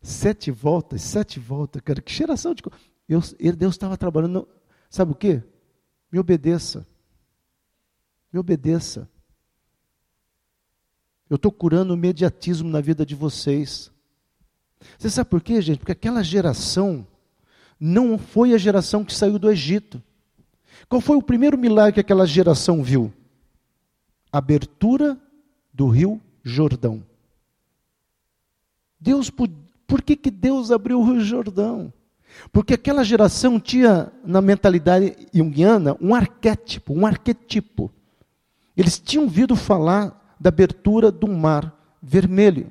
Sete voltas, sete voltas, cara. Que geração de. Eu, Deus estava trabalhando. Sabe o que? Me obedeça. Me obedeça. Eu estou curando o mediatismo na vida de vocês. Você sabe por quê, gente? Porque aquela geração não foi a geração que saiu do Egito. Qual foi o primeiro milagre que aquela geração viu? Abertura do rio Jordão. Deus, por que, que Deus abriu o rio Jordão? Porque aquela geração tinha na mentalidade junguiana um arquétipo, um arquetipo. Eles tinham ouvido falar da abertura do mar vermelho.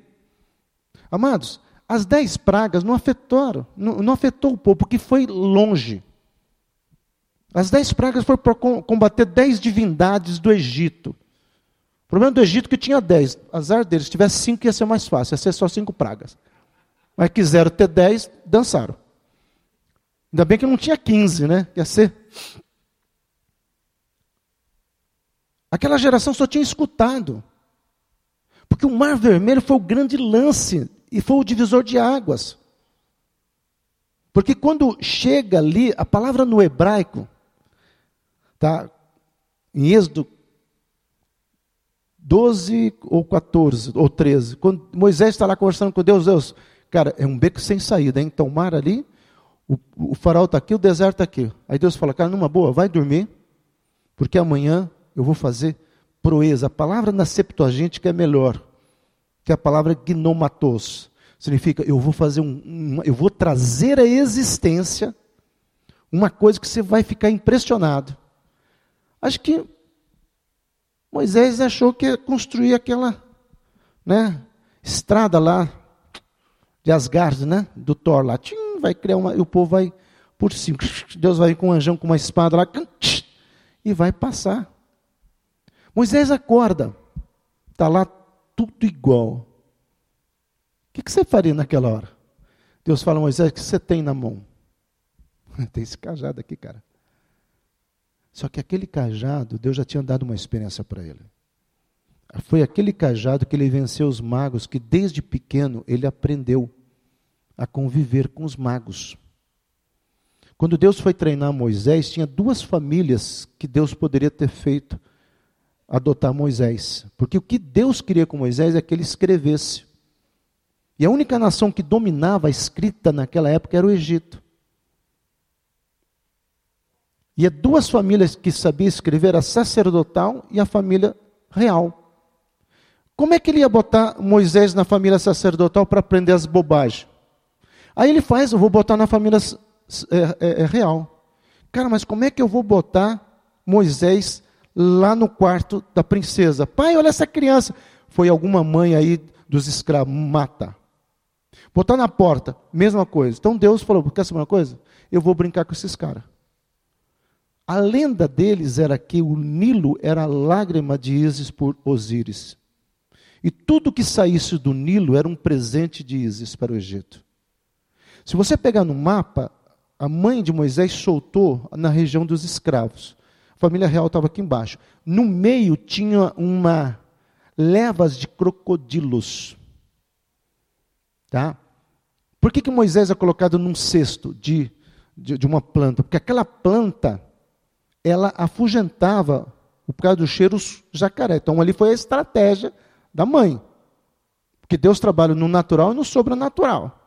Amados, as dez pragas não afetaram, não, não afetou o povo, porque foi longe. As dez pragas foram para combater dez divindades do Egito. O problema do Egito é que tinha dez. Azar deles, se tivesse cinco ia ser mais fácil, ia ser só cinco pragas. Mas quiseram ter dez, dançaram. Ainda bem que não tinha quinze, né? Ia ser. Aquela geração só tinha escutado. Porque o Mar Vermelho foi o grande lance e foi o divisor de águas. Porque quando chega ali, a palavra no hebraico, tá? Em Êxodo 12 ou 14 ou 13, quando Moisés está lá conversando com Deus, Deus, cara, é um beco sem saída, hein? Então o mar ali, o, o farol está aqui, o deserto está aqui. Aí Deus fala, cara, numa boa, vai dormir, porque amanhã eu vou fazer proeza. A palavra na Septuaginta é melhor que a palavra gnomatos. Significa, eu vou fazer um, um, eu vou trazer à existência uma coisa que você vai ficar impressionado. Acho que Moisés achou que ia construir aquela né, estrada lá de Asgard, né, do Thor lá. Tchim, vai criar uma, e o povo vai por cima. Deus vai com um anjão com uma espada lá e vai passar. Moisés acorda, está lá tudo igual. O que, que você faria naquela hora? Deus fala, Moisés, o que você tem na mão? Tem esse cajado aqui, cara. Só que aquele cajado, Deus já tinha dado uma experiência para ele. Foi aquele cajado que ele venceu os magos, que desde pequeno ele aprendeu a conviver com os magos. Quando Deus foi treinar Moisés, tinha duas famílias que Deus poderia ter feito adotar Moisés. Porque o que Deus queria com Moisés é que ele escrevesse. E a única nação que dominava a escrita naquela época era o Egito. E duas famílias que sabiam escrever, a sacerdotal e a família real. Como é que ele ia botar Moisés na família sacerdotal para aprender as bobagens? Aí ele faz, eu vou botar na família é, é, é real. Cara, mas como é que eu vou botar Moisés lá no quarto da princesa? Pai, olha essa criança. Foi alguma mãe aí dos escravos, mata. Botar na porta, mesma coisa. Então Deus falou: quer saber uma coisa? Eu vou brincar com esses caras. A lenda deles era que o Nilo era a lágrima de Ísis por Osíris. E tudo que saísse do Nilo era um presente de Ísis para o Egito. Se você pegar no mapa, a mãe de Moisés soltou na região dos escravos. A família real estava aqui embaixo. No meio tinha uma levas de crocodilos. Tá? Por que, que Moisés é colocado num cesto de, de, de uma planta? Porque aquela planta, ela afugentava, por causa do cheiro, jacaré. Então ali foi a estratégia da mãe. Porque Deus trabalha no natural e no sobrenatural.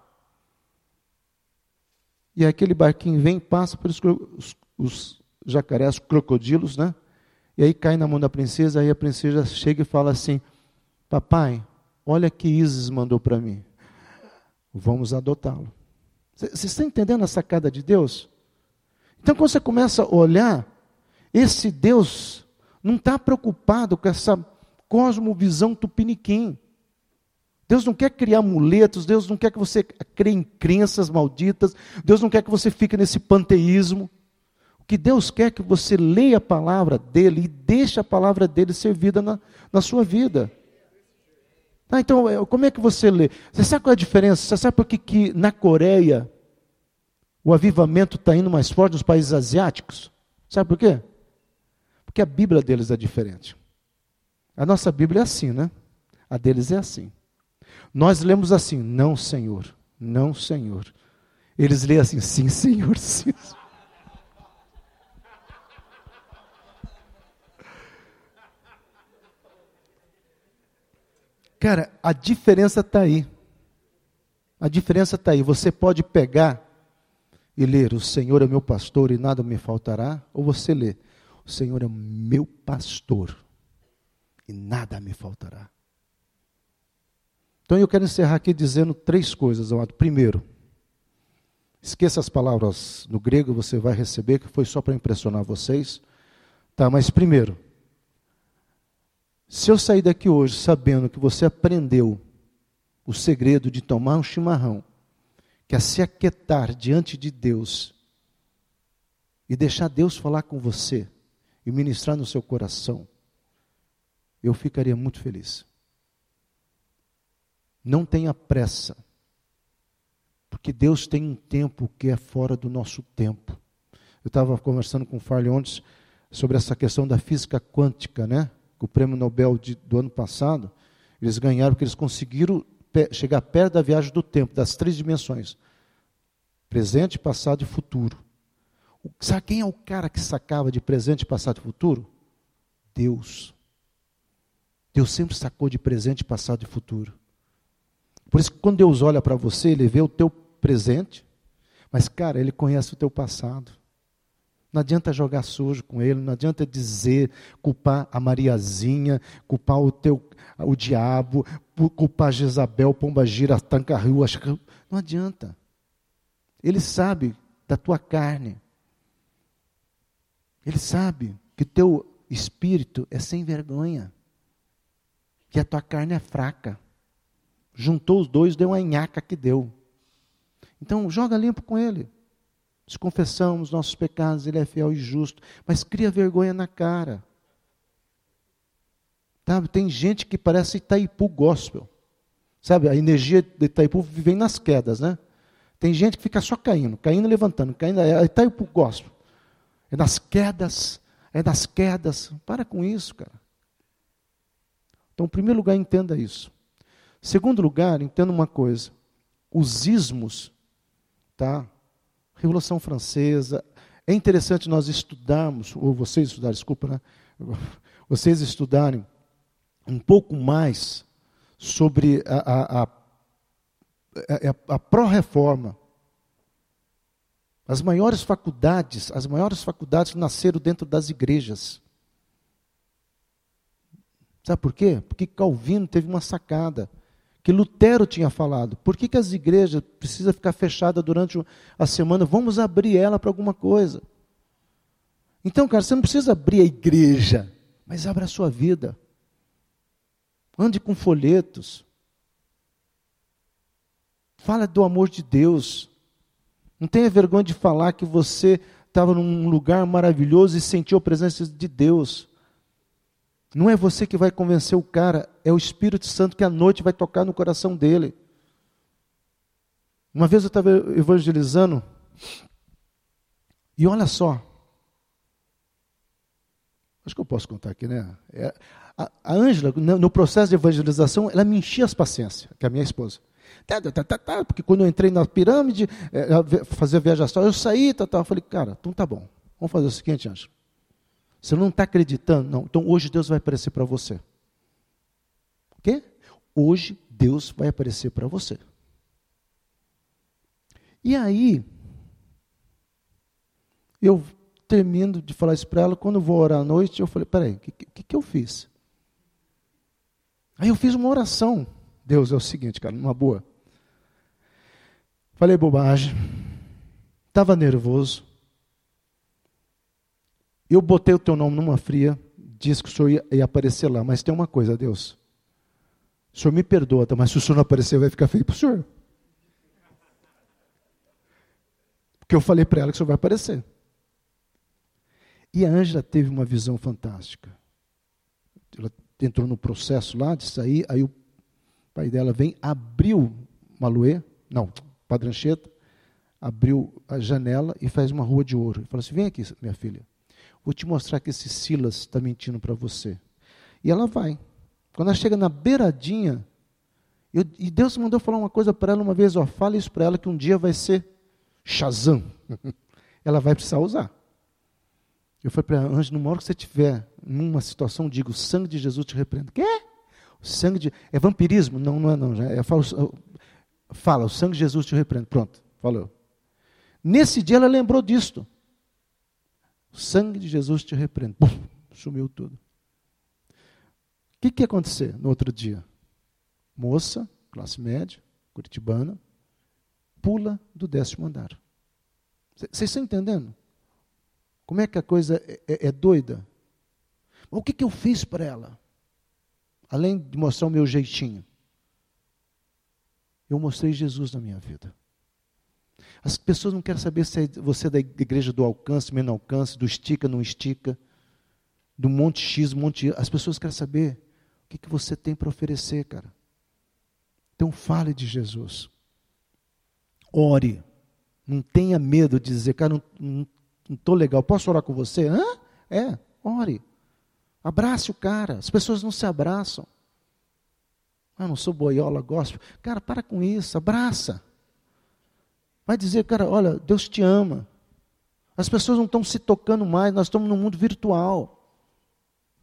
E aquele barquinho vem, passa pelos os, os jacarés, os crocodilos, né? E aí cai na mão da princesa, aí a princesa chega e fala assim: Papai, olha que Isis mandou para mim. Vamos adotá-lo. Você está entendendo a sacada de Deus? Então, quando você começa a olhar, esse Deus não está preocupado com essa cosmovisão tupiniquim. Deus não quer criar muletos, Deus não quer que você crê em crenças malditas, Deus não quer que você fique nesse panteísmo. O que Deus quer é que você leia a palavra dele e deixe a palavra dele ser vida na, na sua vida. Ah, então, é, como é que você lê? Você sabe qual é a diferença? Você sabe por que, que na Coreia o avivamento está indo mais forte nos países asiáticos? Sabe por quê? Porque a Bíblia deles é diferente. A nossa Bíblia é assim, né? A deles é assim. Nós lemos assim: Não, Senhor, não, Senhor. Eles lêem assim: Sim, Senhor, sim. Cara, a diferença está aí. A diferença está aí. Você pode pegar e ler: O Senhor é meu pastor e nada me faltará. Ou você lê: O Senhor é meu pastor e nada me faltará. Então eu quero encerrar aqui dizendo três coisas, amado. Primeiro, esqueça as palavras no grego, você vai receber, que foi só para impressionar vocês. Tá, mas primeiro, se eu sair daqui hoje sabendo que você aprendeu o segredo de tomar um chimarrão, que é se aquietar diante de Deus e deixar Deus falar com você e ministrar no seu coração, eu ficaria muito feliz. Não tenha pressa, porque Deus tem um tempo que é fora do nosso tempo. Eu estava conversando com o Farley ontem sobre essa questão da física quântica, né? O prêmio Nobel de, do ano passado, eles ganharam porque eles conseguiram chegar perto da viagem do tempo, das três dimensões: presente, passado e futuro. Sabe quem é o cara que sacava de presente, passado e futuro? Deus. Deus sempre sacou de presente, passado e futuro. Por isso que quando Deus olha para você, Ele vê o teu presente, mas, cara, Ele conhece o teu passado. Não adianta jogar sujo com Ele, não adianta dizer, culpar a Mariazinha, culpar o teu, o diabo, culpar Jezabel, Pomba Gira, Tanca Rio, não adianta. Ele sabe da tua carne. Ele sabe que o teu espírito é sem vergonha, que a tua carne é fraca. Juntou os dois, deu uma nhaca que deu. Então, joga limpo com ele. Se confessamos nossos pecados, ele é fiel e justo. Mas cria vergonha na cara. Sabe, tem gente que parece Itaipu gospel. Sabe, a energia de Itaipu vem nas quedas, né? Tem gente que fica só caindo, caindo e levantando, caindo, está o gospel. É nas quedas, é nas quedas. Para com isso, cara. Então, em primeiro lugar, entenda isso. Segundo lugar, entenda uma coisa. Os ismos, tá? Revolução Francesa. É interessante nós estudarmos, ou vocês estudarem, desculpa, né? Vocês estudarem um pouco mais sobre a, a, a, a, a pró-reforma. As maiores faculdades, as maiores faculdades nasceram dentro das igrejas. Sabe por quê? Porque Calvino teve uma sacada que Lutero tinha falado. Por que, que as igrejas precisam ficar fechadas durante a semana? Vamos abrir ela para alguma coisa. Então, cara, você não precisa abrir a igreja, mas abra a sua vida. Ande com folhetos. Fala do amor de Deus. Não tenha vergonha de falar que você estava num lugar maravilhoso e sentiu a presença de Deus. Não é você que vai convencer o cara, é o Espírito Santo que à noite vai tocar no coração dele. Uma vez eu estava evangelizando, e olha só, acho que eu posso contar aqui, né? É, a Ângela, no processo de evangelização, ela me enchia as paciências, que é a minha esposa. Tá, tá, tá, porque quando eu entrei na pirâmide, fazer viagem astral, eu saí, tá, tá, eu falei, cara, então tá bom, vamos fazer o seguinte, Ângela. Você não está acreditando? Não. Então hoje Deus vai aparecer para você. O quê? Hoje Deus vai aparecer para você. E aí, eu termino de falar isso para ela, quando eu vou orar à noite, eu falei, peraí, o que, que, que eu fiz? Aí eu fiz uma oração. Deus, é o seguinte, cara, numa boa. Falei bobagem, estava nervoso, eu botei o teu nome numa fria, disse que o senhor ia, ia aparecer lá, mas tem uma coisa, Deus. O senhor me perdoa, tá? mas se o senhor não aparecer, vai ficar feio para o senhor. Porque eu falei para ela que o senhor vai aparecer. E a Ângela teve uma visão fantástica. Ela entrou no processo lá de sair, aí o pai dela vem, abriu Maluê, não, Padrancheta, abriu a janela e faz uma rua de ouro. Ele falou assim: vem aqui, minha filha. Vou te mostrar que esse Silas está mentindo para você. E ela vai. Quando ela chega na beiradinha, eu, e Deus mandou falar uma coisa para ela uma vez, ó, fala isso para ela que um dia vai ser Shazam. ela vai precisar usar. Eu falei para ela, Anjo, numa hora que você estiver numa situação, diga, o sangue de Jesus te repreenda. Quê? O sangue de. É vampirismo? Não, não é não. É, fala, fala, o sangue de Jesus te repreende. Pronto, falou. Nesse dia ela lembrou disto. O sangue de Jesus te repreende. Pum, sumiu tudo. O que, que ia acontecer no outro dia? Moça, classe média, curitibana, pula do décimo andar. Vocês estão entendendo? Como é que a coisa é, é, é doida? O que, que eu fiz para ela? Além de mostrar o meu jeitinho. Eu mostrei Jesus na minha vida. As pessoas não querem saber se você é da igreja do alcance, menor alcance, do estica, não estica, do monte X, monte Y. As pessoas querem saber o que, que você tem para oferecer, cara. Então fale de Jesus. Ore. Não tenha medo de dizer, cara, não estou legal. Posso orar com você? Hã? É, ore. Abrace o cara. As pessoas não se abraçam. Ah, não sou boiola, gosto. Cara, para com isso, abraça. Vai dizer, cara, olha, Deus te ama. As pessoas não estão se tocando mais, nós estamos num mundo virtual.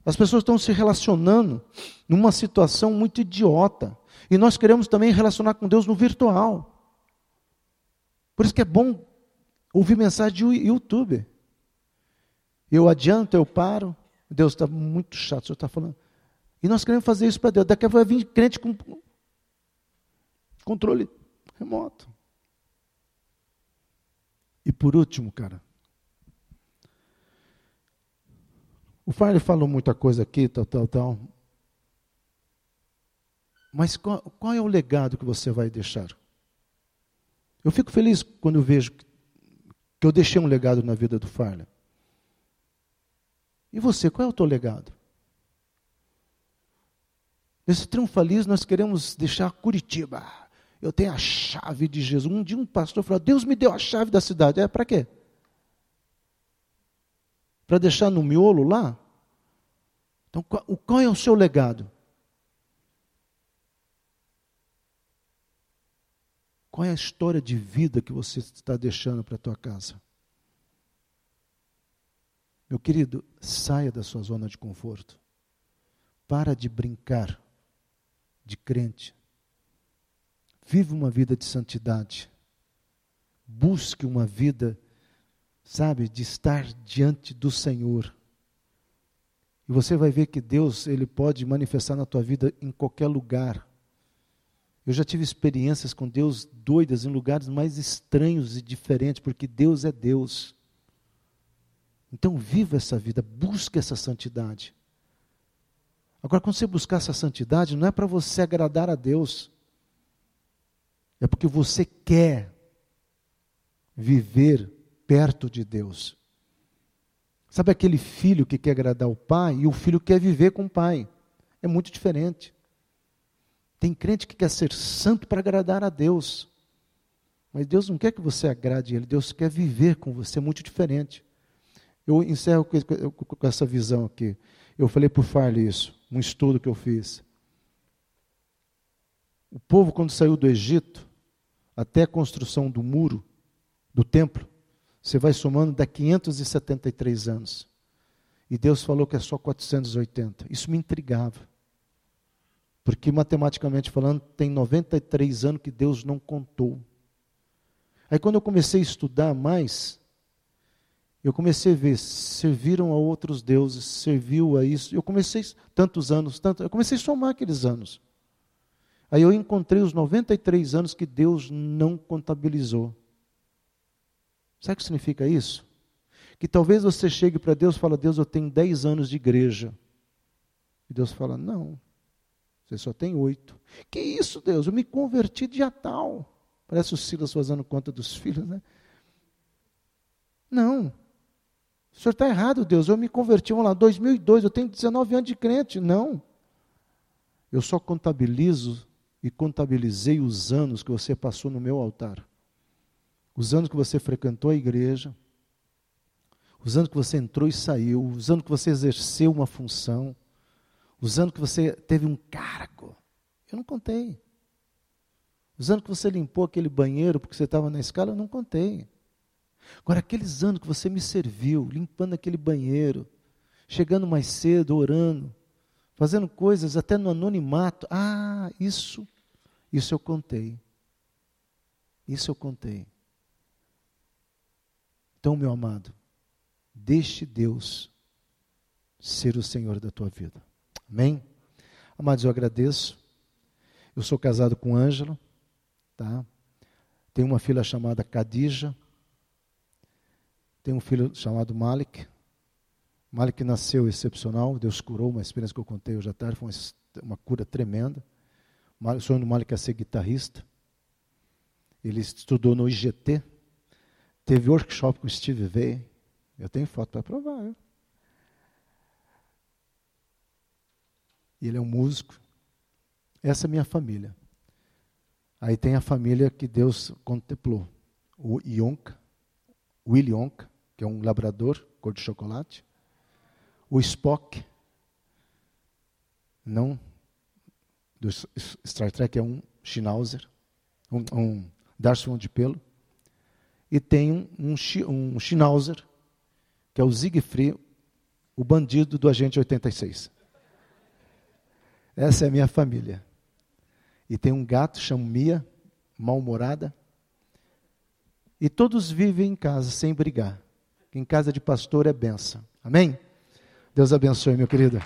As pessoas estão se relacionando numa situação muito idiota. E nós queremos também relacionar com Deus no virtual. Por isso que é bom ouvir mensagem de YouTube. Eu adianto, eu paro. Deus está muito chato, o senhor está falando. E nós queremos fazer isso para Deus. Daqui a pouco vai vir crente com controle remoto. E por último, cara, o Fire falou muita coisa aqui, tal, tal, tal. Mas qual, qual, é o legado que você vai deixar? Eu fico feliz quando eu vejo que eu deixei um legado na vida do Farley. E você, qual é o teu legado? Nesse triunfalismo nós queremos deixar Curitiba. eu tenho a chave de Jesus. Um dia um pastor falou: Deus me deu a chave da cidade. É para quê? Para deixar no miolo lá? Então, qual é o seu legado? Qual é a história de vida que você está deixando para a tua casa? Meu querido, saia da sua zona de conforto. Para de brincar de crente. Vive uma vida de santidade. Busque uma vida, sabe, de estar diante do Senhor. E você vai ver que Deus, ele pode manifestar na tua vida em qualquer lugar. Eu já tive experiências com Deus doidas em lugares mais estranhos e diferentes, porque Deus é Deus. Então, viva essa vida, busque essa santidade. Agora, quando você buscar essa santidade, não é para você agradar a Deus, é porque você quer viver perto de Deus. Sabe aquele filho que quer agradar o pai e o filho quer viver com o pai? É muito diferente. Tem crente que quer ser santo para agradar a Deus. Mas Deus não quer que você agrade Ele, Deus quer viver com você, é muito diferente. Eu encerro com essa visão aqui. Eu falei por Farley isso, um estudo que eu fiz. O povo, quando saiu do Egito, até a construção do muro, do templo, você vai somando, dá 573 anos. E Deus falou que é só 480. Isso me intrigava. Porque, matematicamente falando, tem 93 anos que Deus não contou. Aí, quando eu comecei a estudar mais, eu comecei a ver, serviram a outros deuses, serviu a isso. Eu comecei, tantos anos, tanto, eu comecei a somar aqueles anos. Aí eu encontrei os 93 anos que Deus não contabilizou. Sabe o que significa isso? Que talvez você chegue para Deus e fale, Deus, eu tenho 10 anos de igreja. E Deus fala, não, você só tem oito. Que isso, Deus? Eu me converti dia tal. Parece o Silas fazendo conta dos filhos, né? Não. O senhor está errado, Deus. Eu me converti, vamos lá, 2002, eu tenho 19 anos de crente. Não. Eu só contabilizo e contabilizei os anos que você passou no meu altar. Os anos que você frequentou a igreja. Os anos que você entrou e saiu. Os anos que você exerceu uma função os anos que você teve um cargo. Eu não contei. Os anos que você limpou aquele banheiro porque você estava na escala, eu não contei. Agora, aqueles anos que você me serviu, limpando aquele banheiro, chegando mais cedo, orando, fazendo coisas até no anonimato. Ah, isso, isso eu contei. Isso eu contei. Então, meu amado, deixe Deus ser o Senhor da tua vida. Amém? Amados, eu agradeço. Eu sou casado com Ângelo, tá? Tenho uma filha chamada Khadija. Tenho um filho chamado Malik. Malik nasceu excepcional, Deus curou, uma experiência que eu contei hoje à tarde, foi uma cura tremenda. O sonho do Malik é ser guitarrista. Ele estudou no IGT, teve workshop com Steve Vai. Eu tenho foto para provar. E ele é um músico. Essa é minha família. Aí tem a família que Deus contemplou. O Ionka, Willy Ionka, que é um labrador, cor de chocolate. O Spock, não do Star Trek, é um Schnauzer, um, um Darcy de pelo. E tem um, um, Schnauzer, que é o Siegfried, o bandido do Agente 86. Essa é a minha família. E tem um gato, chama Mia, mal-humorada. E todos vivem em casa sem brigar. Em casa de pastor é benção. Amém? Deus abençoe, meu querido.